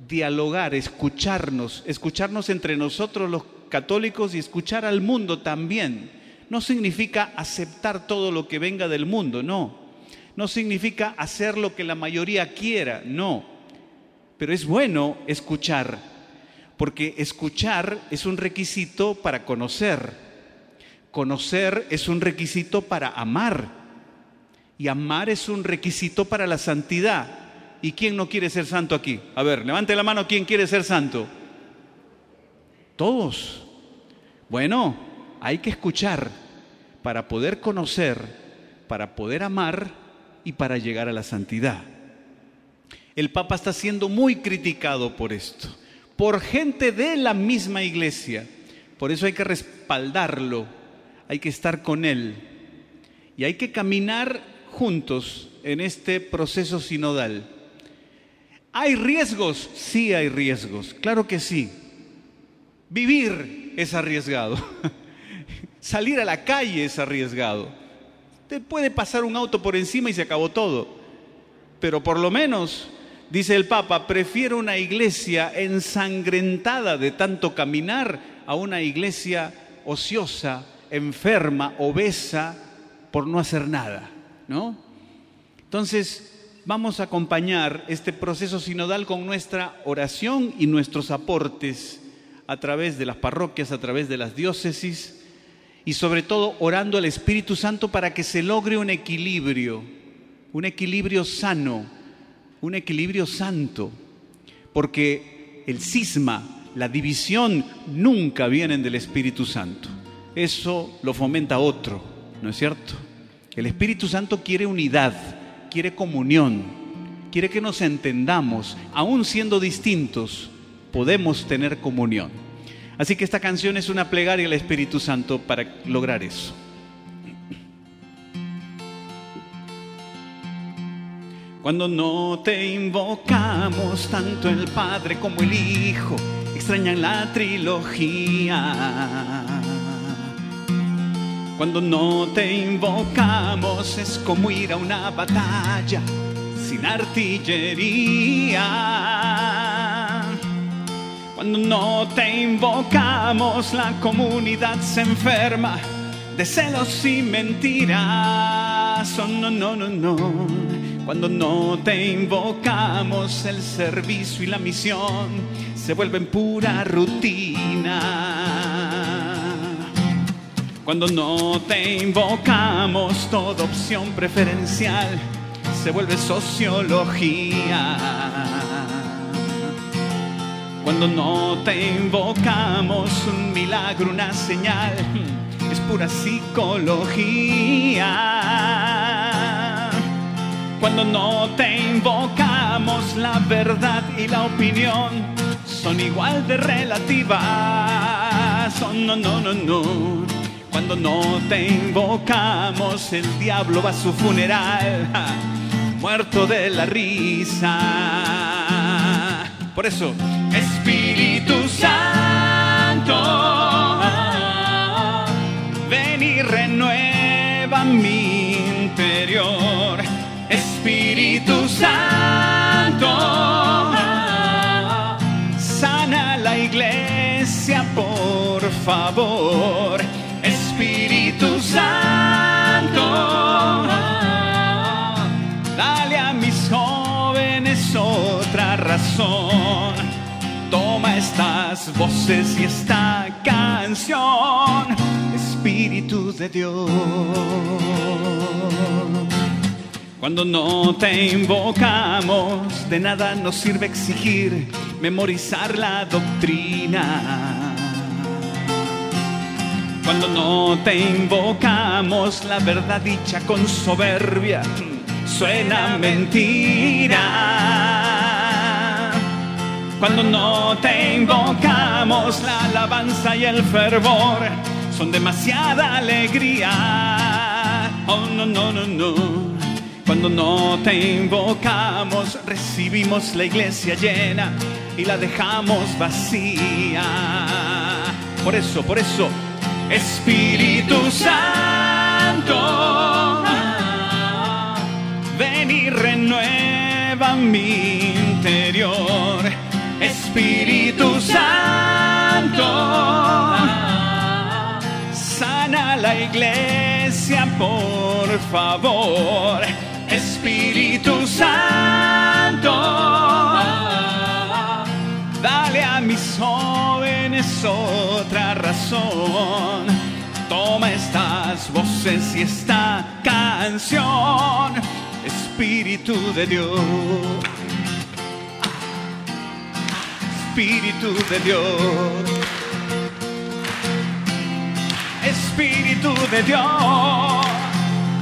dialogar, escucharnos, escucharnos entre nosotros los católicos y escuchar al mundo también. No significa aceptar todo lo que venga del mundo, no no significa hacer lo que la mayoría quiera, no. Pero es bueno escuchar, porque escuchar es un requisito para conocer. Conocer es un requisito para amar. Y amar es un requisito para la santidad. ¿Y quién no quiere ser santo aquí? A ver, levante la mano, ¿quién quiere ser santo? Todos. Bueno, hay que escuchar para poder conocer, para poder amar y para llegar a la santidad. El Papa está siendo muy criticado por esto, por gente de la misma iglesia. Por eso hay que respaldarlo, hay que estar con él y hay que caminar juntos en este proceso sinodal. ¿Hay riesgos? Sí hay riesgos, claro que sí. Vivir es arriesgado. *laughs* Salir a la calle es arriesgado. Te puede pasar un auto por encima y se acabó todo. Pero por lo menos, dice el Papa, prefiero una iglesia ensangrentada de tanto caminar a una iglesia ociosa, enferma, obesa, por no hacer nada, ¿no? Entonces, vamos a acompañar este proceso sinodal con nuestra oración y nuestros aportes a través de las parroquias, a través de las diócesis y sobre todo orando al Espíritu Santo para que se logre un equilibrio, un equilibrio sano, un equilibrio santo, porque el cisma, la división nunca vienen del Espíritu Santo. Eso lo fomenta otro, ¿no es cierto? El Espíritu Santo quiere unidad, quiere comunión, quiere que nos entendamos, aún siendo distintos, podemos tener comunión. Así que esta canción es una plegaria al Espíritu Santo para lograr eso. Cuando no te invocamos, tanto el Padre como el Hijo extrañan la trilogía. Cuando no te invocamos es como ir a una batalla sin artillería. Cuando no te invocamos, la comunidad se enferma de celos y mentiras. Oh, no, no, no, no. Cuando no te invocamos, el servicio y la misión se vuelven pura rutina. Cuando no te invocamos, toda opción preferencial se vuelve sociología. Cuando no te invocamos, un milagro, una señal, es pura psicología. Cuando no te invocamos, la verdad y la opinión son igual de relativas. Oh, no, no, no, no. Cuando no te invocamos, el diablo va a su funeral, *laughs* muerto de la risa. Por eso, Espíritu Santo, ven y renueva mi interior. Espíritu Santo, sana la iglesia, por favor. Santo. Dale a mis jóvenes otra razón. Toma estas voces y esta canción, Espíritu de Dios. Cuando no te invocamos, de nada nos sirve exigir memorizar la doctrina cuando no te invocamos, la verdad dicha con soberbia suena mentira. Cuando no te invocamos, la alabanza y el fervor son demasiada alegría. Oh, no, no, no, no. Cuando no te invocamos, recibimos la iglesia llena y la dejamos vacía. Por eso, por eso, Espíritu Santo, ven y renueva mi interior. Espíritu Santo, sana la iglesia, por favor. Espíritu Santo, jóvenes otra razón. Toma estas voces y esta canción, Espíritu de Dios. Espíritu de Dios. Espíritu de Dios.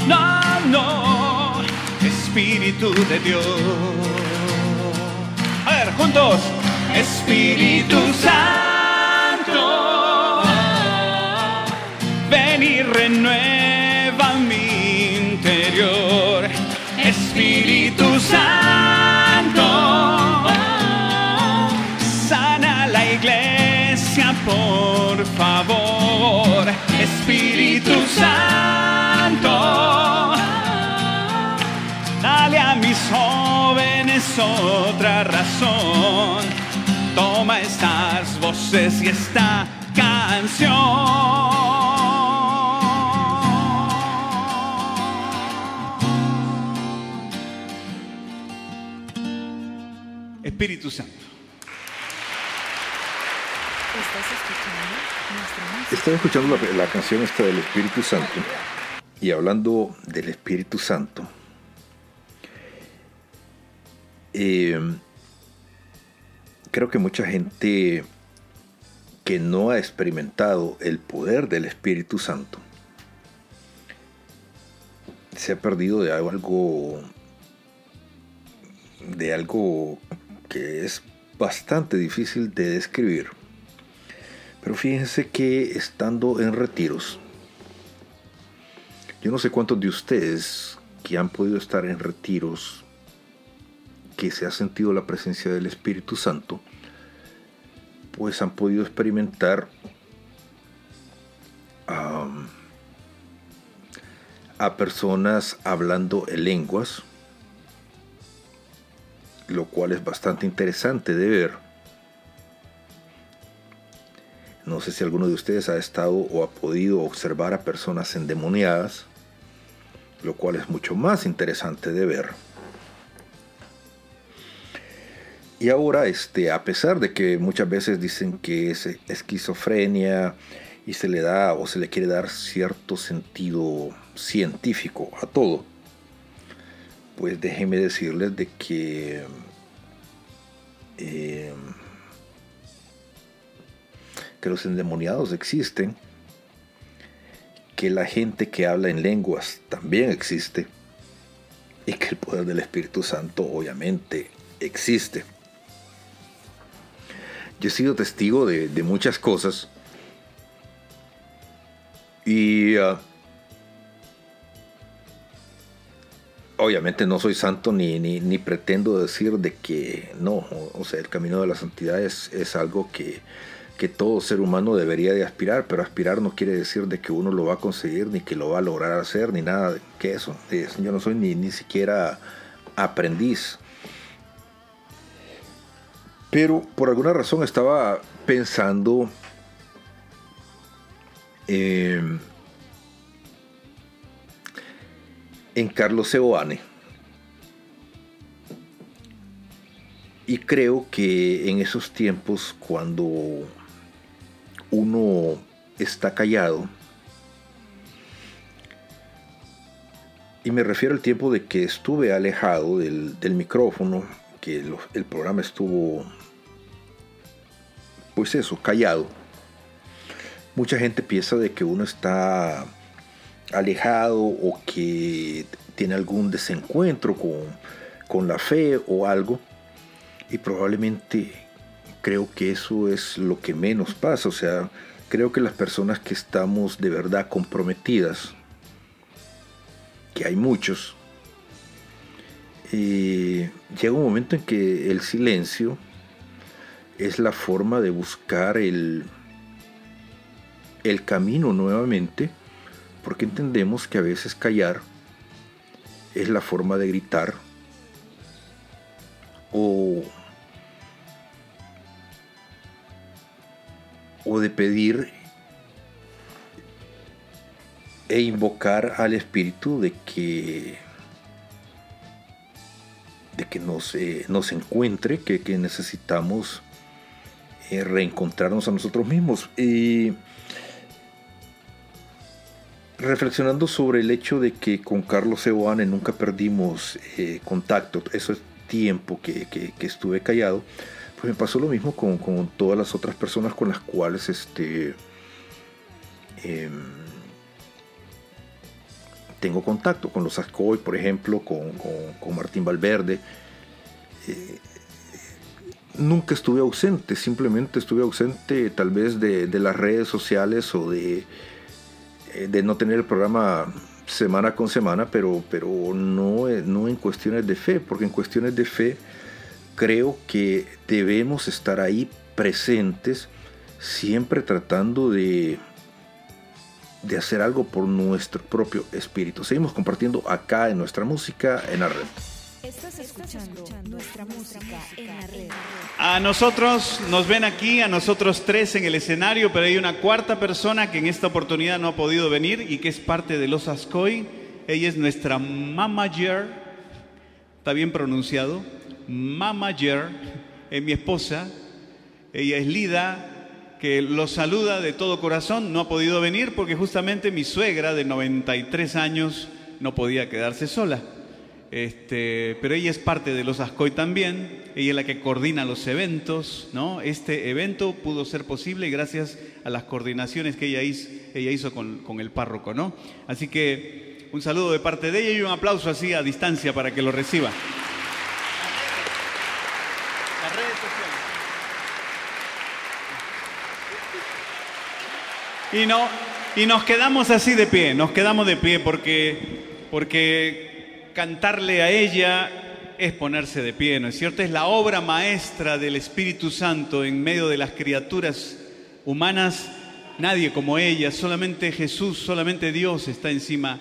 No, no. Espíritu de Dios. A ver, juntos. Espíritu Santo. Santo. Dale a mis jóvenes otra razón. Toma estas voces y esta canción. Espíritu Santo. Estás escuchando Estaba escuchando la, canción esta del Espíritu Santo y hablando del Espíritu Santo, eh, creo que mucha gente que no ha experimentado el poder del Espíritu Santo se ha perdido de algo de algo que es bastante difícil de describir. Pero fíjense que estando en retiros, yo no sé cuántos de ustedes que han podido estar en retiros, que se ha sentido la presencia del Espíritu Santo, pues han podido experimentar a personas hablando en lenguas, lo cual es bastante interesante de ver. No sé si alguno de ustedes ha estado o ha podido observar a personas endemoniadas, lo cual es mucho más interesante de ver. Y ahora, este, a pesar de que muchas veces dicen que es esquizofrenia y se le da o se le quiere dar cierto sentido científico a todo, pues déjenme decirles de que eh, que los endemoniados existen, que la gente que habla en lenguas también existe y que el poder del Espíritu Santo obviamente existe. Yo he sido testigo de, muchas cosas y uh, obviamente no soy santo ni, ni, ni, pretendo decir de que no, o, o sea, el camino de la santidad es, es algo que, que todo ser humano debería de aspirar, pero aspirar no quiere decir de que uno lo va a conseguir, ni que lo va a lograr hacer, ni nada que eso. Yo no soy ni, ni siquiera aprendiz. Pero por alguna razón estaba pensando eh, en Carlos Seoane. Y creo que en esos tiempos, cuando uno está callado, y me refiero al tiempo de que estuve alejado del, micrófono, que el programa estuvo, pues eso, callado. Mucha gente piensa de que uno está alejado o que tiene algún desencuentro con, con la fe o algo. Y probablemente creo que eso es lo que menos pasa. O sea, creo que las personas que estamos de verdad comprometidas, que hay muchos, eh, llega un momento en que el silencio es la forma de buscar el, el camino nuevamente, porque entendemos que a veces callar es la forma de gritar o o de pedir e invocar al Espíritu de que, de que nos, nos encuentre, que, necesitamos eh, reencontrarnos a nosotros mismos. Y reflexionando sobre el hecho de que con Carlos Eoane nunca perdimos eh, contacto, eso es tiempo que estuve callado, pues me pasó lo mismo con, todas las otras personas con las cuales este, em, tengo contacto, con los Ascoy, por ejemplo, con, Martín Valverde. Eh, nunca estuve ausente, simplemente estuve ausente tal vez de, las redes sociales o de, eh, de no tener el programa semana con semana, pero, pero no, no en cuestiones de fe, porque en cuestiones de fe creo que debemos estar ahí presentes, siempre tratando de, de hacer algo por nuestro propio espíritu. Seguimos compartiendo acá en nuestra música en la red. Estás escuchando nuestra música en la red. A nosotros nos ven aquí, a nosotros tres en el escenario, pero hay una cuarta persona que en esta oportunidad no ha podido venir y que es parte de los Ascoy. Ella es nuestra mamager, ¿está bien pronunciado? Mamager, es mi esposa. Ella es Lida, que lo saluda de todo corazón. No ha podido venir porque justamente mi suegra de 93 años no podía quedarse sola. Este, pero ella es parte de los Ascoy también, ella es la que coordina los eventos, ¿no? Este evento pudo ser posible gracias a las coordinaciones que ella hizo, ella hizo con, con, el párroco, ¿no? Así que un saludo de parte de ella y un aplauso así a distancia para que lo reciba. Y, no, y nos quedamos así de pie, nos quedamos de pie porque, porque cantarle a ella es ponerse de pie, ¿no es cierto? Es la obra maestra del Espíritu Santo en medio de las criaturas humanas. Nadie como ella, solamente Jesús, solamente Dios está encima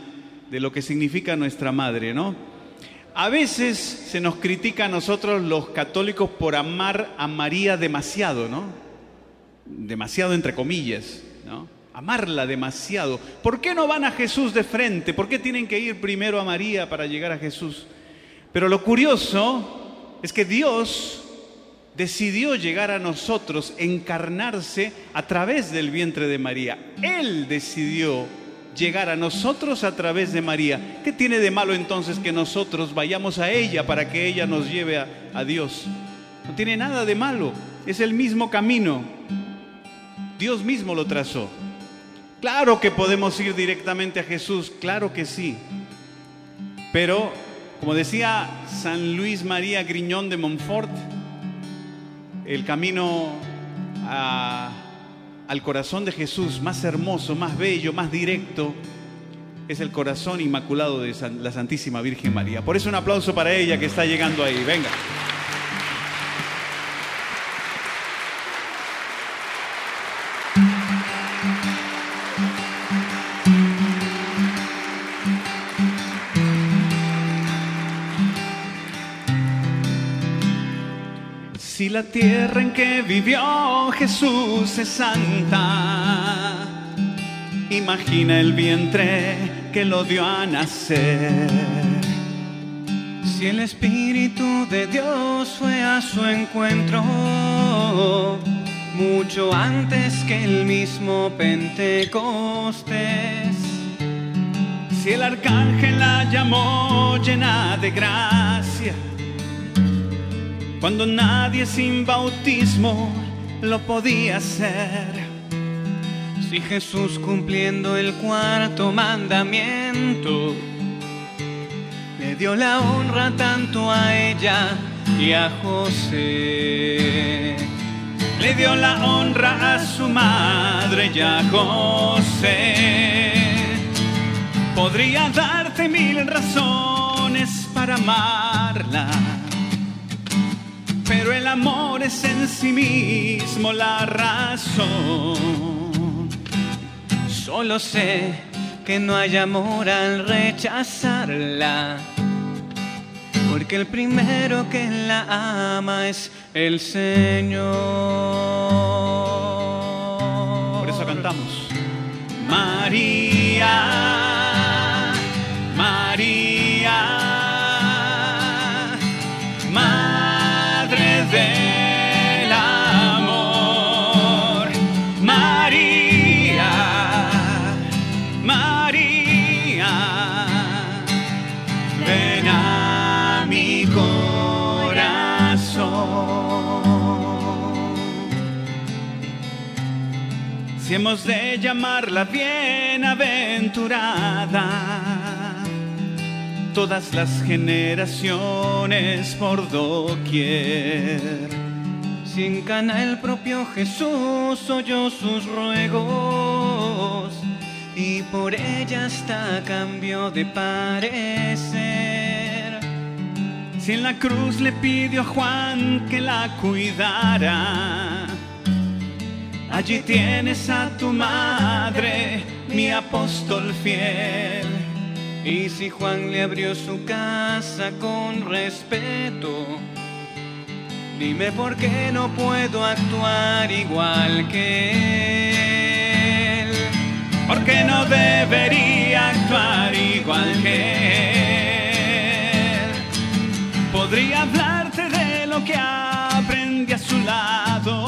de lo que significa nuestra madre, ¿no? A veces se nos critica a nosotros los católicos por amar a María demasiado, ¿no? Demasiado entre comillas, ¿no? Amarla demasiado. ¿Por qué no van a Jesús de frente? ¿Por qué tienen que ir primero a María para llegar a Jesús? Pero lo curioso es que Dios decidió llegar a nosotros, encarnarse a través del vientre de María. Él decidió llegar a nosotros a través de María. ¿Qué tiene de malo entonces que nosotros vayamos a ella para que ella nos lleve a, a Dios? No tiene nada de malo, es el mismo camino. Dios mismo lo trazó. Claro que podemos ir directamente a Jesús, claro que sí. Pero, como decía San Luis María Griñón de Montfort, el camino al corazón de Jesús más hermoso, más bello, más directo, es el corazón inmaculado de la Santísima Virgen María. Por eso un aplauso para ella que está llegando ahí. Venga. La tierra en que vivió Jesús es santa, imagina el vientre que lo dio a nacer. Si el Espíritu de Dios fue a su encuentro mucho antes que el mismo Pentecostés. Si el arcángel la llamó llena de gracia, cuando nadie sin bautismo lo podía hacer. Si Jesús cumpliendo el cuarto mandamiento le dio la honra tanto a ella y a José. Le dio la honra a su madre y a José. Podría darte mil razones para amarla, pero el amor es en sí mismo la razón. Solo sé que no hay amor al rechazarla, porque el primero que la ama es el Señor. Por eso cantamos. María, de llamarla bienaventurada, todas las generaciones por doquier. Sin cana el propio Jesús oyó sus ruegos y por ella hasta a cambio de parecer. Si en la cruz le pidió a Juan que la cuidara, allí tienes a tu madre, mi apóstol fiel. Y si Juan le abrió su casa con respeto, dime por qué no puedo actuar igual que él. Porque no debería actuar igual que él. Podría hablarte de lo que aprendí a su lado,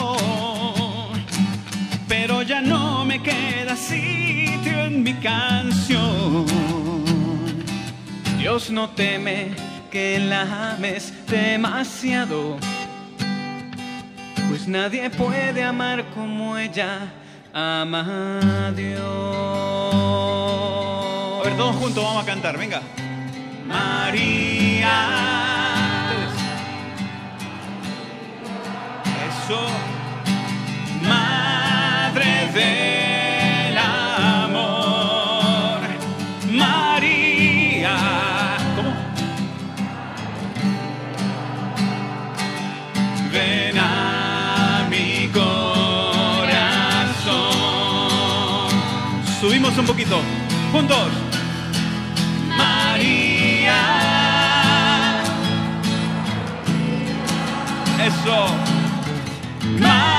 en mi canción. Dios no teme que la ames demasiado, pues nadie puede amar como ella ama a Dios. A ver, todos juntos vamos a cantar, venga. María. Eso. Madre del Un poquito. Juntos. María. Eso. Madre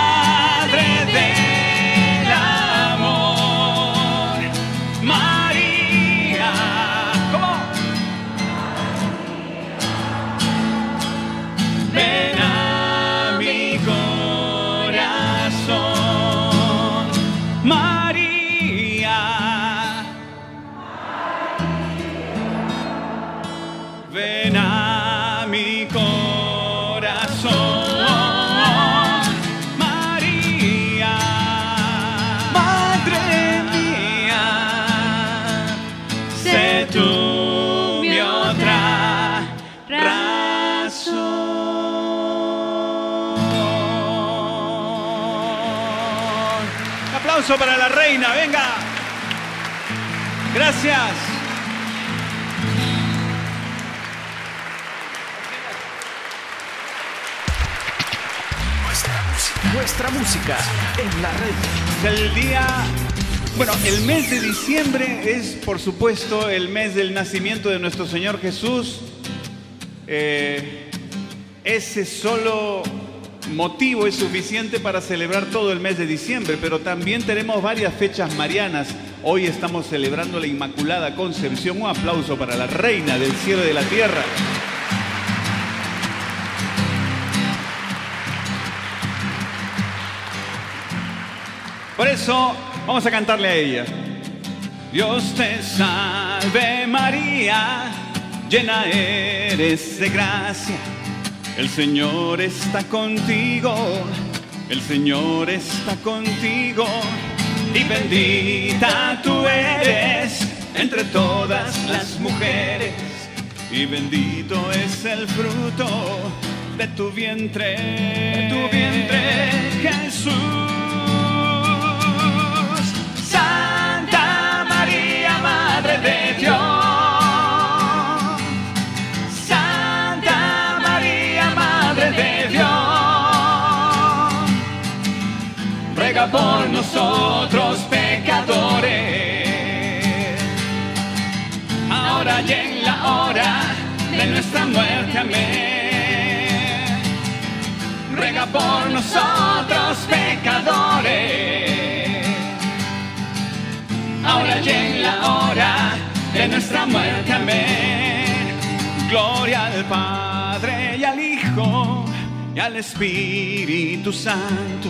Gracias. Nuestra música en la red. El día, bueno, el mes de diciembre es, por supuesto, el mes del nacimiento de nuestro Señor Jesús. Eh, ese solo motivo es suficiente para celebrar todo el mes de diciembre, pero también tenemos varias fechas marianas. Hoy estamos celebrando la Inmaculada Concepción. Un aplauso para la Reina del Cielo y de la Tierra. Por eso vamos a cantarle a ella. Dios te salve María, llena eres de gracia. El Señor está contigo, el Señor está contigo y bendita tú eres entre todas las mujeres. Y bendito es el fruto de tu vientre, de tu vientre, Jesús. Ruega por nosotros pecadores. Ahora y en la hora de nuestra muerte. Amén. Ruega por nosotros pecadores. Ahora y en la hora de nuestra muerte. Amén. Gloria al Padre y al Hijo y al Espíritu Santo,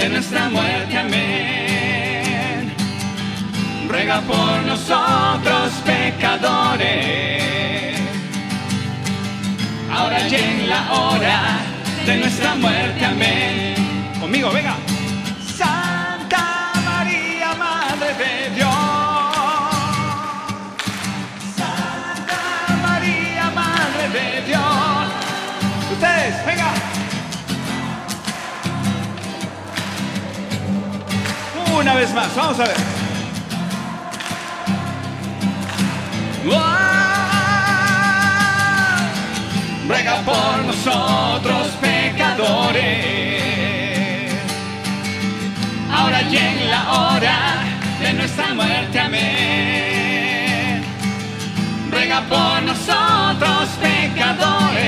De nuestra muerte. Amén. Ruega por nosotros pecadores. Ahora y en la hora de nuestra muerte. Amén. Conmigo, venga. Una vez más, vamos a ver. Ruega por nosotros pecadores, ahora y en la hora de nuestra muerte. Amén. Ruega por nosotros pecadores,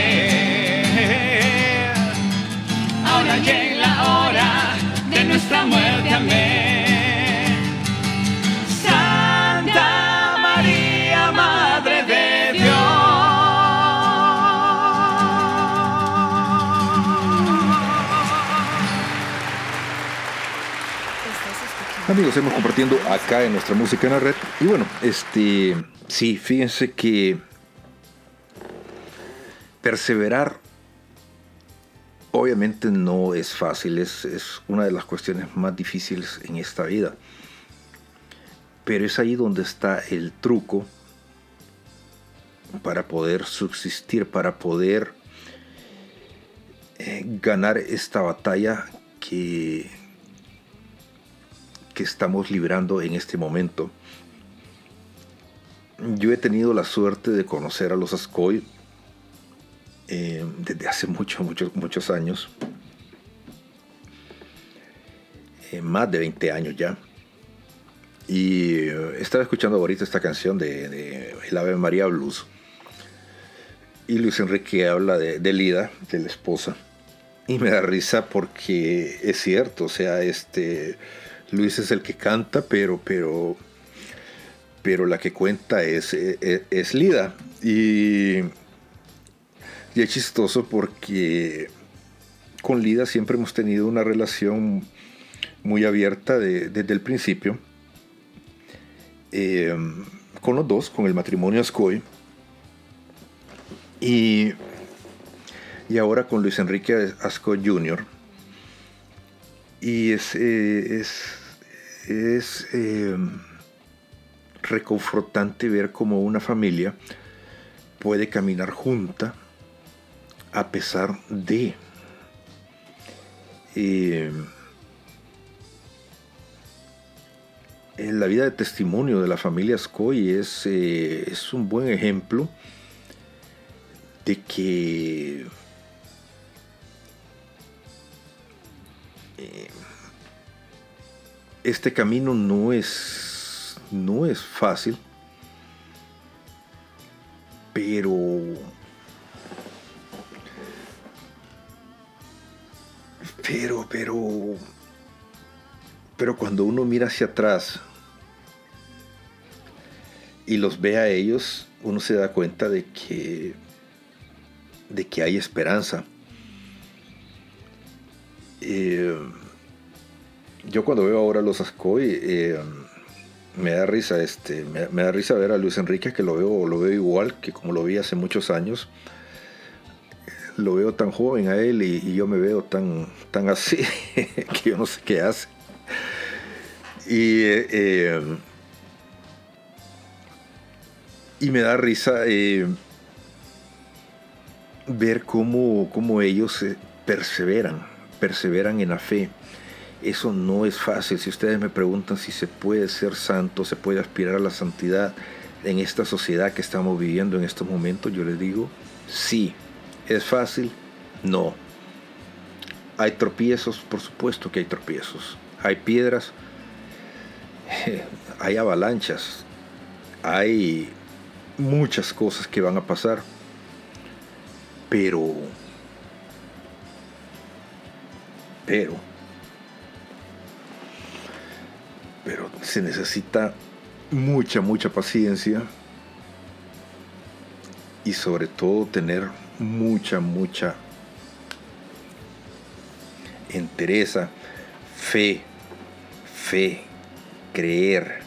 ahora y en la hora de nuestra muerte. Amén. Amigos, hemos compartiendo acá en nuestra música en la red. Y bueno, este, sí, fíjense que perseverar obviamente no es fácil, es, es una de las cuestiones más difíciles en esta vida. Pero es ahí donde está el truco para poder subsistir, para poder eh, ganar esta batalla que, estamos librando en este momento. Yo he tenido la suerte de conocer a los Ascoy eh, desde hace muchos, muchos, muchos años. Eh, más de 20 años ya. Y eh, estaba escuchando ahorita esta canción de, de El Ave María Blues. Y Luis Enrique habla de Lida, de la esposa. Y me da risa porque es cierto, o sea, este Luis es el que canta, pero, pero, pero la que cuenta es, es, es Lida. Y, y es chistoso porque con Lida siempre hemos tenido una relación muy abierta de- desde el principio. Eh, con los dos, con el matrimonio Ascoy. Y, y ahora con Luis Enrique Ascoy Jr. Y es, eh, es, es eh, reconfortante ver cómo una familia puede caminar junta a pesar de eh, en la vida de testimonio de la familia Ascoy es, eh, es un buen ejemplo de que este camino no es, no es fácil, pero pero, pero, pero cuando uno mira hacia atrás y los ve a ellos, uno se da cuenta de que, de que hay esperanza. Eh, yo cuando veo ahora los Ascoy, eh, me da risa, este, me, da risa ver a Luis Enrique que lo veo, lo veo igual que como lo vi hace muchos años. Lo veo tan joven a él y, yo me veo tan, tan así *laughs* que yo no sé qué hace. Y, eh, y me da risa ver cómo, cómo ellos perseveran, perseveran en la fe eso no es fácil. Si ustedes me preguntan si se puede ser santo, se puede aspirar a la santidad en esta sociedad que estamos viviendo en estos momentos, yo les digo, sí. ¿Es fácil? No. Hay tropiezos, por supuesto que hay tropiezos. Hay piedras, *laughs* hay avalanchas, hay muchas cosas que van a pasar, pero, pero, pero se necesita mucha, mucha paciencia y sobre todo tener mucha, mucha entereza, fe, fe, creer.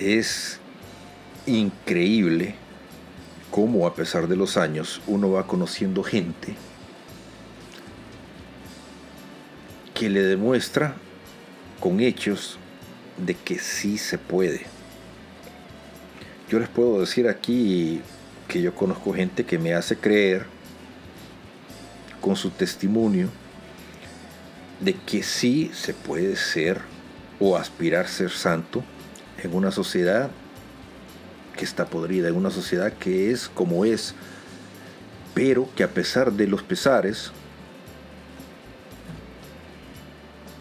Es increíble cómo a pesar de los años uno va conociendo gente que le demuestra con hechos de que sí se puede. Yo les puedo decir aquí que yo conozco gente que me hace creer con su testimonio de que sí se puede ser o aspirar a ser santo en una sociedad que está podrida, en una sociedad que es como es, pero que a pesar de los pesares,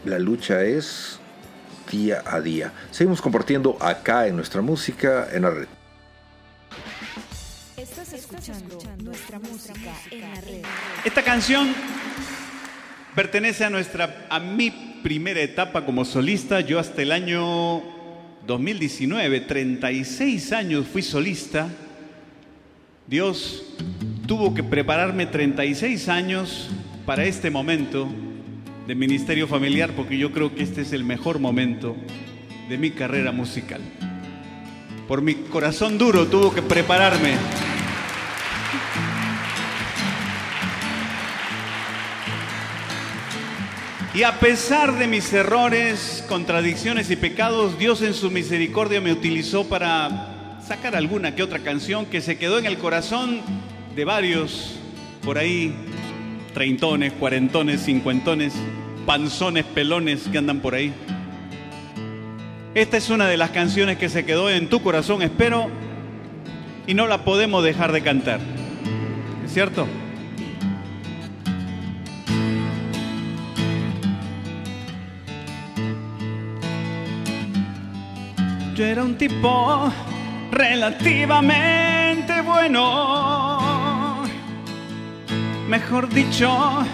la lucha es día a día. Seguimos compartiendo acá en nuestra música en la red. Estás escuchando nuestra música en la red. Esta canción pertenece a nuestra a mi primera etapa como solista. Yo hasta el año 2019, 36 años fui solista. Dios tuvo que prepararme 36 años para este momento de ministerio familiar porque yo creo que este es el mejor momento de mi carrera musical. Por mi corazón duro tuvo que prepararme. Y a pesar de mis errores, contradicciones y pecados, Dios en su misericordia me utilizó para sacar alguna que otra canción que se quedó en el corazón de varios por ahí treintones, cuarentones, cincuentones, panzones, pelones que andan por ahí. Esta es una de las canciones que se quedó en tu corazón, espero, y no la podemos dejar de cantar. ¿Es cierto? Yo era un tipo relativamente bueno Mejor dicho,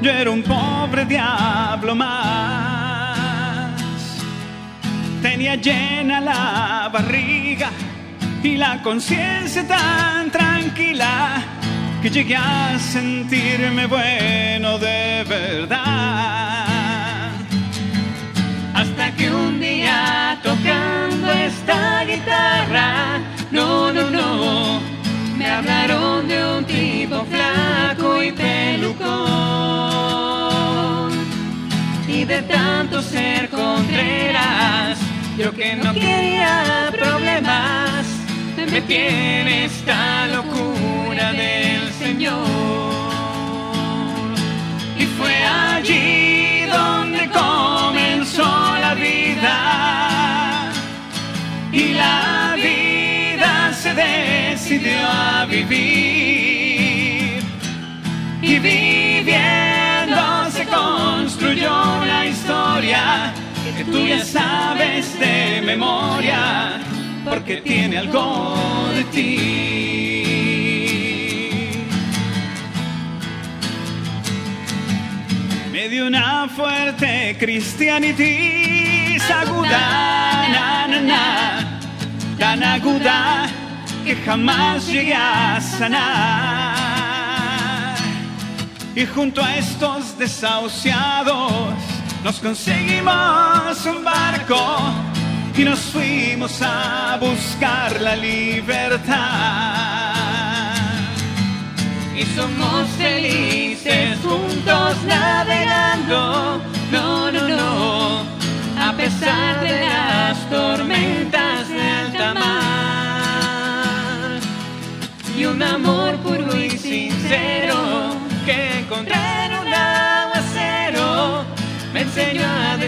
yo era un pobre diablo más. Tenía llena la barriga y la conciencia tan tranquila que llegué a sentirme bueno de verdad. Hasta que un día tocando esta guitarra, no, no, no, me hablaron y pelucón. Y de tanto ser contreras, yo que no quería problemas, me en esta locura del Señor. Y fue allí donde comenzó la vida. Y la vida se decidió a vivir que tú ya sabes de memoria, porque tiene algo de ti. Me dio una fuerte cristianitis aguda, na, tan aguda que jamás llegué a sanar. Y junto a estos desahuciados nos conseguimos un barco y nos fuimos a buscar la libertad. Y somos felices juntos navegando, no, no, no, a pesar de las tormentas de alta mar. Y un amor puro y sincero que encontré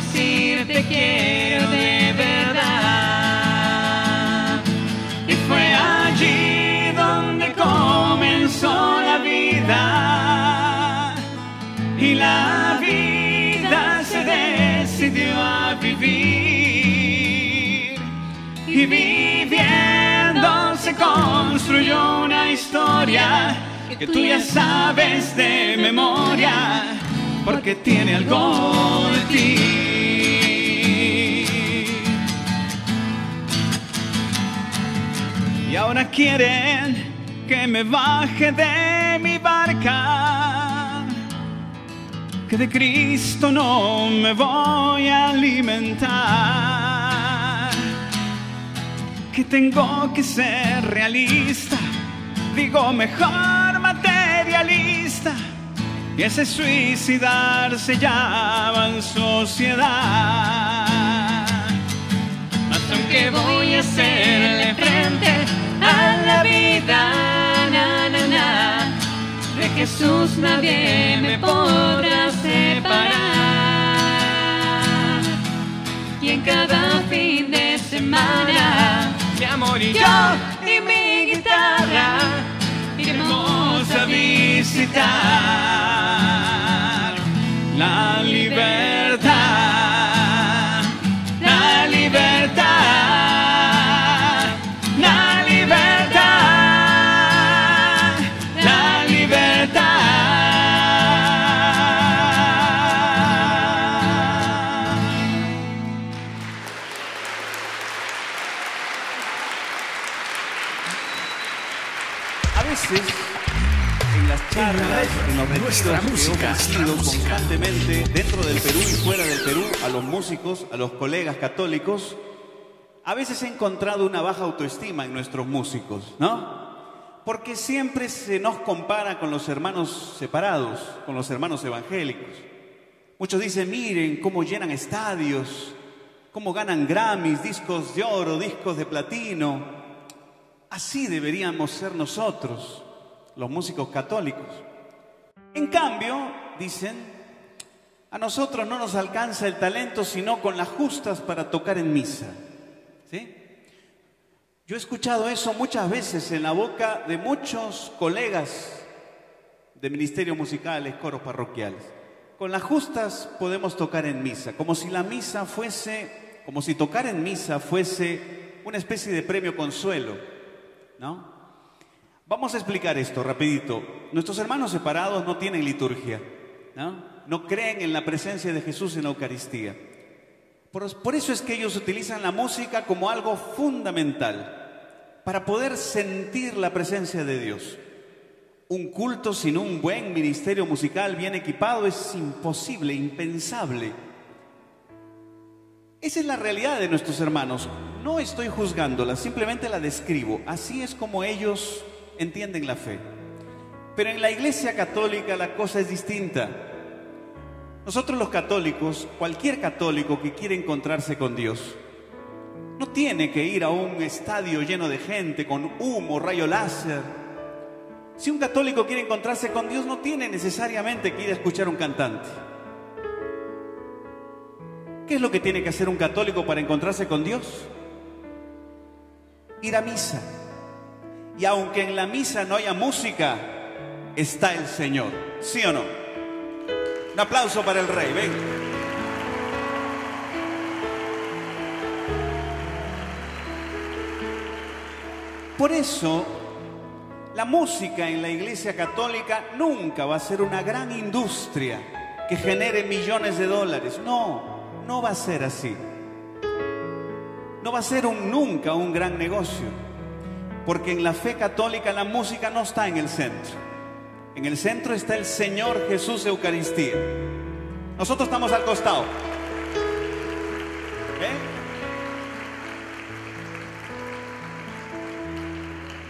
decir te quiero de verdad. Y fue allí donde comenzó la vida. Y la vida se decidió a vivir. Y viviendo se construyó una historia que tú ya sabes de memoria, porque tiene algo de ti. Y ahora quieren que me baje de mi barca, que de Cristo no me voy a alimentar, que tengo que ser realista, digo mejor materialista, y ese suicidarse llama en sociedad. Mas aunque voy a hacerle frente a la vida, na, de Jesús nadie me podrá separar. Y en cada fin de semana, mi amor y yo y mi guitarra, a visitar la libertad, nuestra música. constantemente dentro del Perú y fuera del Perú, a los músicos, a los colegas católicos, a veces he encontrado una baja autoestima en nuestros músicos, ¿no? Porque siempre se nos compara con los hermanos separados, con los hermanos evangélicos. Muchos dicen, miren cómo llenan estadios, cómo ganan Grammys, discos de oro, discos de platino. Así deberíamos ser nosotros, los músicos católicos. En cambio, dicen, a nosotros no nos alcanza el talento sino con las justas para tocar en misa. ¿Sí? Yo he escuchado eso muchas veces en la boca de muchos colegas de ministerios musicales, coros parroquiales. Con las justas podemos tocar en misa, como si la misa fuese, como si tocar en misa fuese una especie de premio consuelo, ¿no? Vamos a explicar esto rapidito. Nuestros hermanos separados no tienen liturgia, ¿no? No creen en la presencia de Jesús en la Eucaristía. Por, por eso es que ellos utilizan la música como algo fundamental para poder sentir la presencia de Dios. Un culto sin un buen ministerio musical bien equipado es imposible, impensable. Esa es la realidad de nuestros hermanos. No estoy juzgándola, simplemente la describo. Así es como ellos entienden la fe. Pero en la iglesia católica la cosa es distinta. Nosotros los católicos, cualquier católico que quiere encontrarse con Dios, no tiene que ir a un estadio lleno de gente con humo, rayo láser. Si un católico quiere encontrarse con Dios, no tiene necesariamente que ir a escuchar a un cantante. ¿Qué es lo que tiene que hacer un católico para encontrarse con Dios? Ir a misa. Y aunque en la misa no haya música, está el Señor. ¿Sí o no? Un aplauso para el Rey. Ven. Por eso, la música en la Iglesia Católica nunca va a ser una gran industria que genere millones de dólares. No, no va a ser así. No va a ser nunca un gran negocio porque en la fe católica la música no está en el centro. En el centro está el Señor Jesús Eucaristía. Nosotros estamos al costado.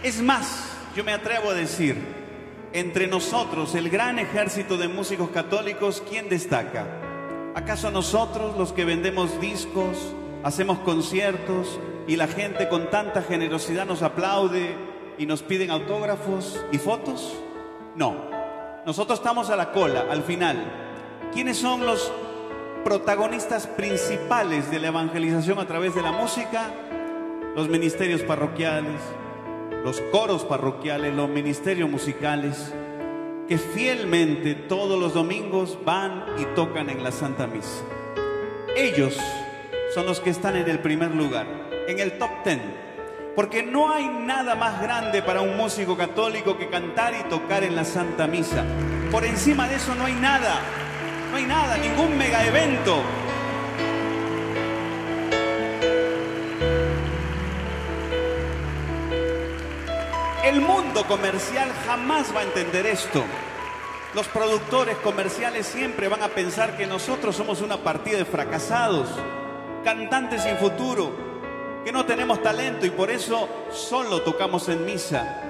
Es más, yo me atrevo a decir, entre nosotros, el gran ejército de músicos católicos, ¿quién destaca? ¿Acaso nosotros los que vendemos discos, hacemos conciertos y la gente con tanta generosidad nos aplaude y nos piden autógrafos y fotos? No, nosotros estamos a la cola, al final. ¿Quiénes son los protagonistas principales de la evangelización a través de la música? Los ministerios parroquiales, los coros parroquiales, los ministerios musicales, que fielmente todos los domingos van y tocan en la Santa Misa. Ellos son los que están en el primer lugar, en el top ten, porque no hay nada más grande para un músico católico que cantar y tocar en la Santa Misa. Por encima de eso no hay nada, no hay nada, ningún mega evento. El mundo comercial jamás va a entender esto. Los productores comerciales siempre van a pensar que nosotros somos una partida de fracasados, cantantes sin futuro, que no tenemos talento y por eso solo tocamos en misa.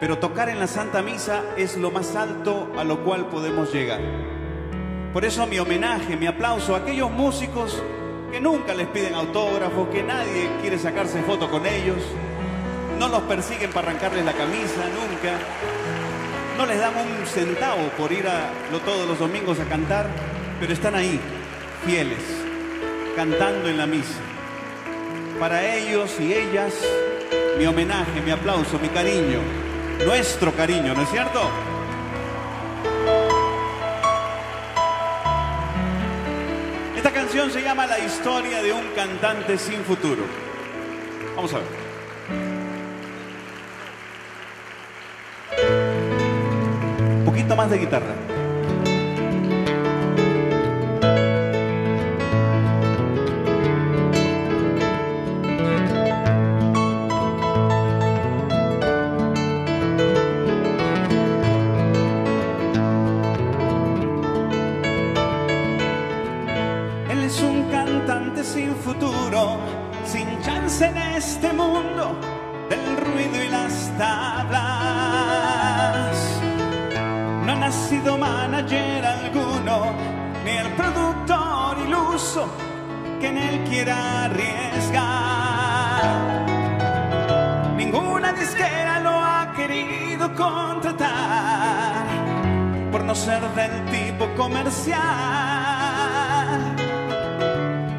Pero tocar en la Santa Misa es lo más alto a lo cual podemos llegar. Por eso mi homenaje, mi aplauso a aquellos músicos que nunca les piden autógrafos, que nadie quiere sacarse foto con ellos, no los persiguen para arrancarles la camisa, nunca. No les dan un centavo por ir a todos los domingos a cantar, pero están ahí, fieles, cantando en la misa. Para ellos y ellas, mi homenaje, mi aplauso, mi cariño, nuestro cariño, ¿no es cierto? Esta canción se llama La historia de un cantante sin futuro. Vamos a ver. Un poquito más de guitarra. Este mundo del ruido y las tablas. No ha nacido manager alguno, ni el productor iluso que en él quiera arriesgar. Ninguna disquera lo ha querido contratar por no ser del tipo comercial.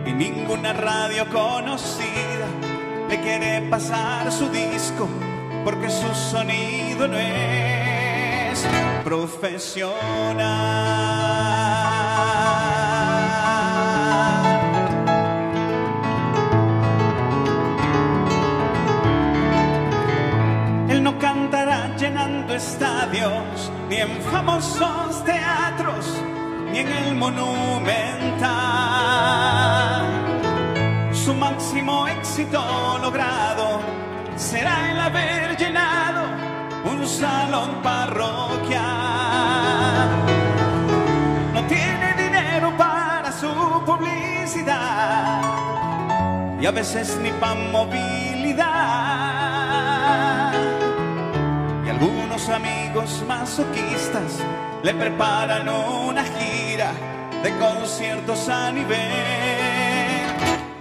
Y ninguna radio conocida le quiere pasar su disco porque su sonido no es profesional. Él no cantará llenando estadios, ni en famosos teatros, ni en el monumental. Su máximo éxito logrado será el haber llenado un salón parroquial. No tiene dinero para su publicidad y a veces ni para movilidad. Y algunos amigos masoquistas le preparan una gira de conciertos a nivel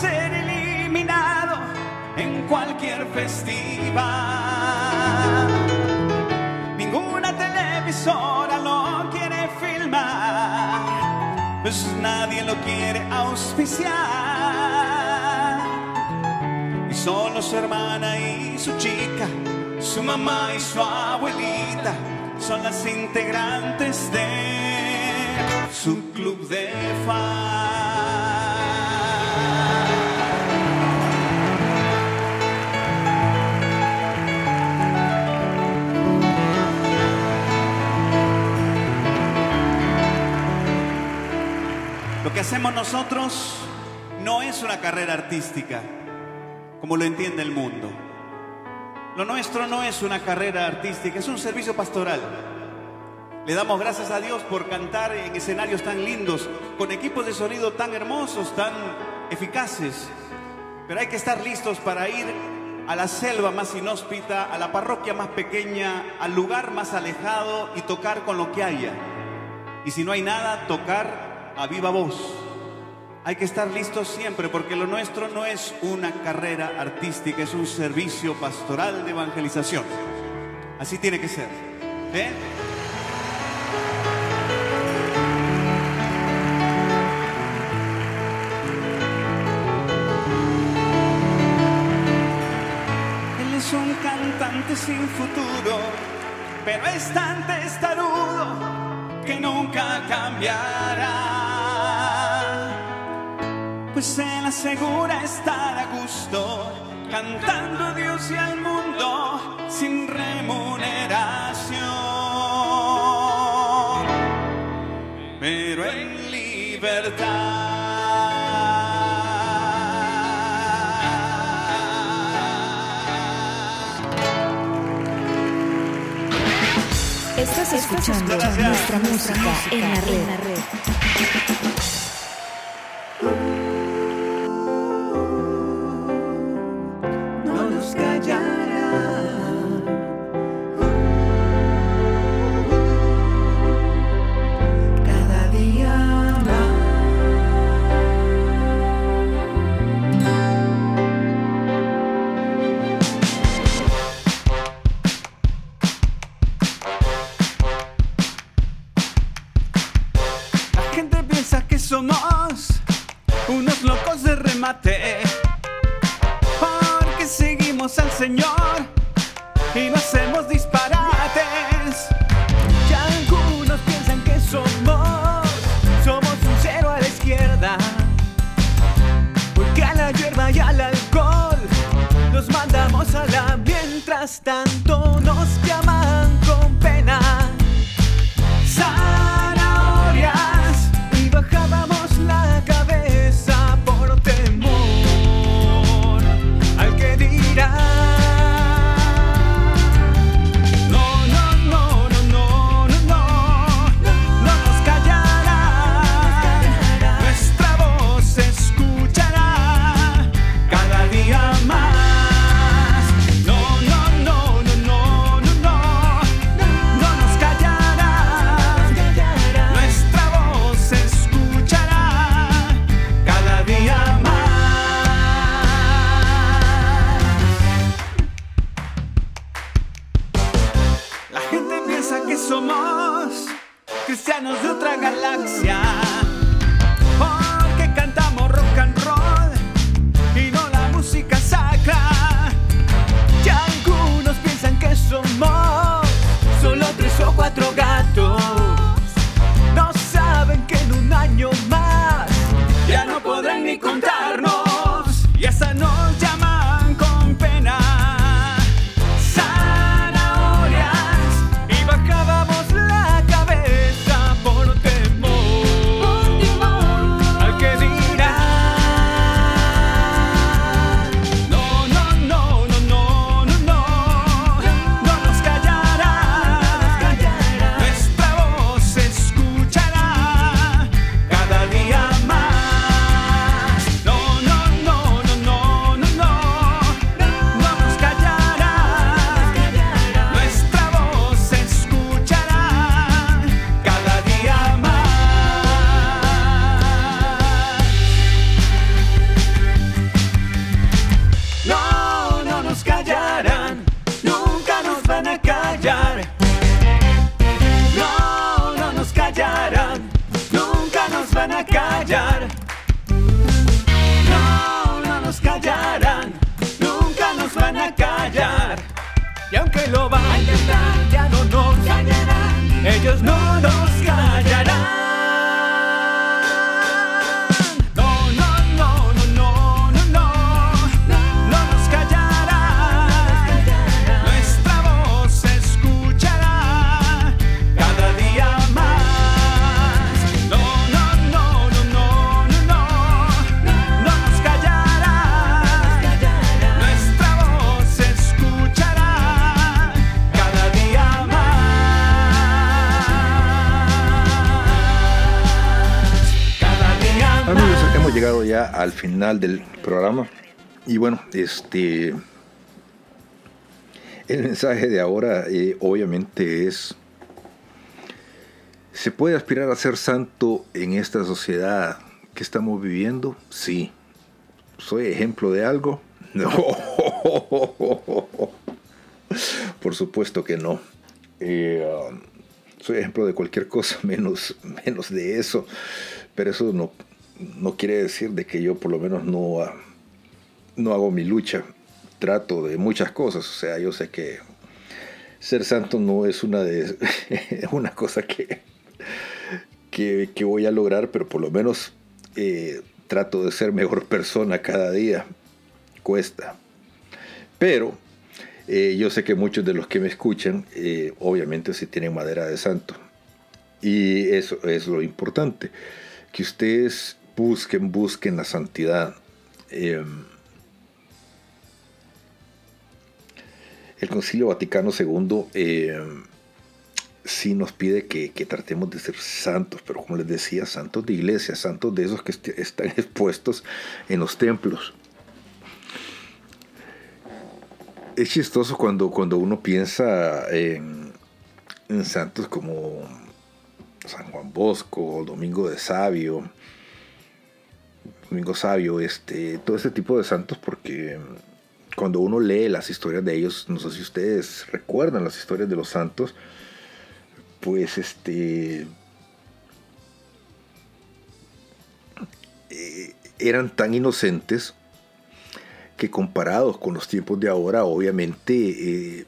ser eliminado en cualquier festival. Ninguna televisora lo quiere filmar, pues nadie lo quiere auspiciar. Y solo su hermana y su chica, su mamá y su abuelita son las integrantes de su club de fans. Que hacemos nosotros no es una carrera artística, como lo entiende el mundo. Lo nuestro no es una carrera artística, es un servicio pastoral. Le damos gracias a Dios por cantar en escenarios tan lindos, con equipos de sonido tan hermosos, tan eficaces. Pero hay que estar listos para ir a la selva más inhóspita, a la parroquia más pequeña, al lugar más alejado y tocar con lo que haya. Y si no hay nada, tocar a viva voz. Hay que estar listos siempre porque lo nuestro no es una carrera artística, es un servicio pastoral de evangelización. Así tiene que ser. ¿eh? Él es un cantante sin futuro, pero es tan testarudo que nunca cambiará. Pues él asegura estar a gusto, cantando a Dios y al mundo sin remuneración. Pero en libertad. Estás escuchando nuestra música en la red. En la red. otra galaxia. Porque cantamos rock and roll y no la música sacra. Que algunos piensan que somos solo tres o cuatro gatos. No saben que en un año más ya no podrán ni contar. Al final del programa. Y bueno, este. El mensaje de ahora, eh, obviamente, es. ¿Se puede aspirar a ser santo en esta sociedad que estamos viviendo? Sí. ¿Soy ejemplo de algo? *laughs* No. Por supuesto que no. Eh, um, soy ejemplo de cualquier cosa *laughs* menos, menos de eso. Pero eso no, no quiere decir de que yo por lo menos no, ah, no hago mi lucha. Trato de muchas cosas. O sea, yo sé que ser santo no es una, de, *laughs* una cosa que, que, que voy a lograr, pero por lo menos eh, trato de ser mejor persona cada día. Cuesta. Pero eh, yo sé que muchos de los que me escuchan, eh, obviamente, sí tienen madera de santo. Y eso es lo importante, que ustedes busquen, busquen la santidad. Eh, el Concilio Vaticano II eh, sí nos pide que, tratemos de ser santos, pero como les decía, santos de iglesia, santos de esos que est están *laughs* expuestos en los templos. Es chistoso cuando, cuando uno piensa en, en santos como San Juan Bosco, Domingo de Sabio, Domingo Sabio, este, todo ese tipo de santos, porque cuando uno lee las historias de ellos, no sé si ustedes recuerdan las historias de los santos, pues este eh, eran tan inocentes que comparados con los tiempos de ahora, obviamente eh,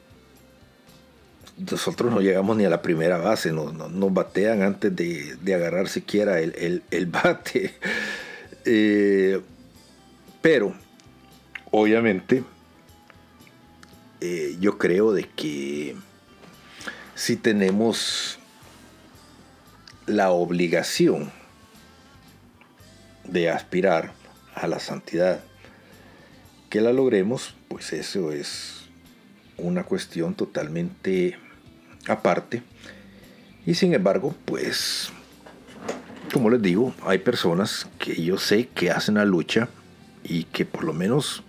nosotros no llegamos ni a la primera base, nos, nos, batean antes de, agarrar siquiera el bate. Eh, pero, obviamente, eh, yo creo de que si tenemos la obligación de aspirar a la santidad, que la logremos, pues eso es una cuestión totalmente aparte. Y sin embargo, pues, como les digo, hay personas que yo sé que hacen la lucha y que por lo menos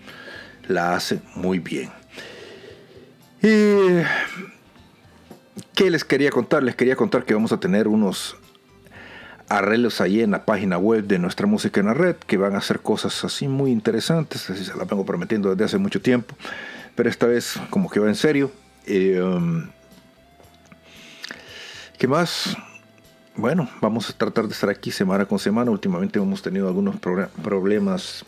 la hacen muy bien. Y, ¿Qué les quería contar? Les quería contar que vamos a tener unos arreglos ahí en la página web de nuestra música en la red que van a hacer cosas así muy interesantes. Así se las vengo prometiendo desde hace mucho tiempo. Pero esta vez como que va en serio. Eh, um, ¿Qué más? Bueno, vamos a tratar de estar aquí semana con semana. Últimamente hemos tenido algunos problemas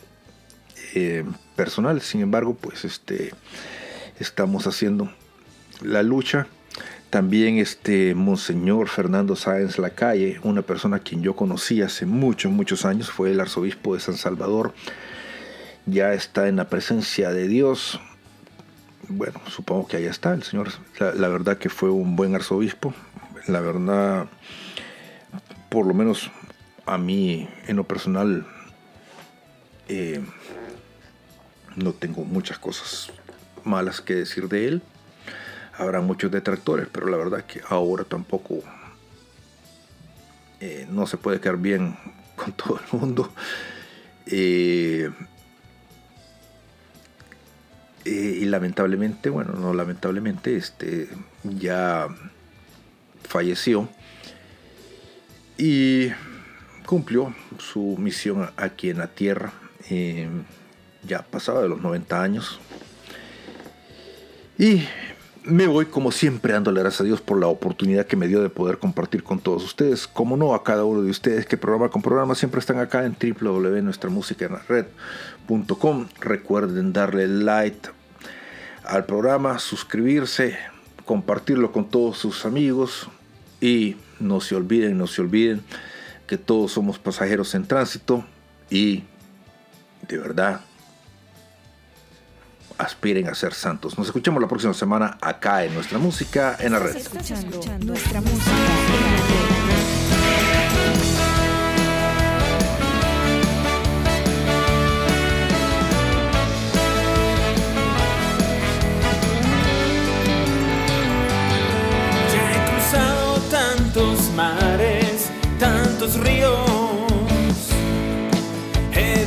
eh, personales. Sin embargo, pues este estamos haciendo la lucha. También este Monseñor Fernando Sáenz Lacalle, una persona a quien yo conocí hace muchos, muchos años, fue el arzobispo de San Salvador. Ya está en la presencia de Dios. Bueno, supongo que ahí está el Señor. La, la verdad que fue un buen arzobispo. La verdad, por lo menos a mí en lo personal, eh, no tengo muchas cosas malas que decir de él. Habrá muchos detractores, pero la verdad que ahora tampoco eh, no se puede quedar bien *laughs* con todo el mundo. Eh, y lamentablemente, bueno, no lamentablemente, este ya falleció y cumplió su misión aquí en la tierra. ya pasaba de los 90 años, y me voy como siempre dándole gracias a Dios por la oportunidad que me dio de poder compartir con todos ustedes. Como no, a cada uno de ustedes que programa con programa siempre están acá en www.nuestramusicaenlared.com. Recuerden darle like al programa, suscribirse, compartirlo con todos sus amigos y no se olviden, no se olviden que todos somos pasajeros en tránsito y de verdad aspiren a ser santos. Nos escuchamos la próxima semana acá en Nuestra Música en la Red. Nuestra música en la red.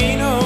En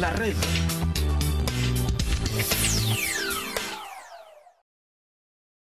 la red.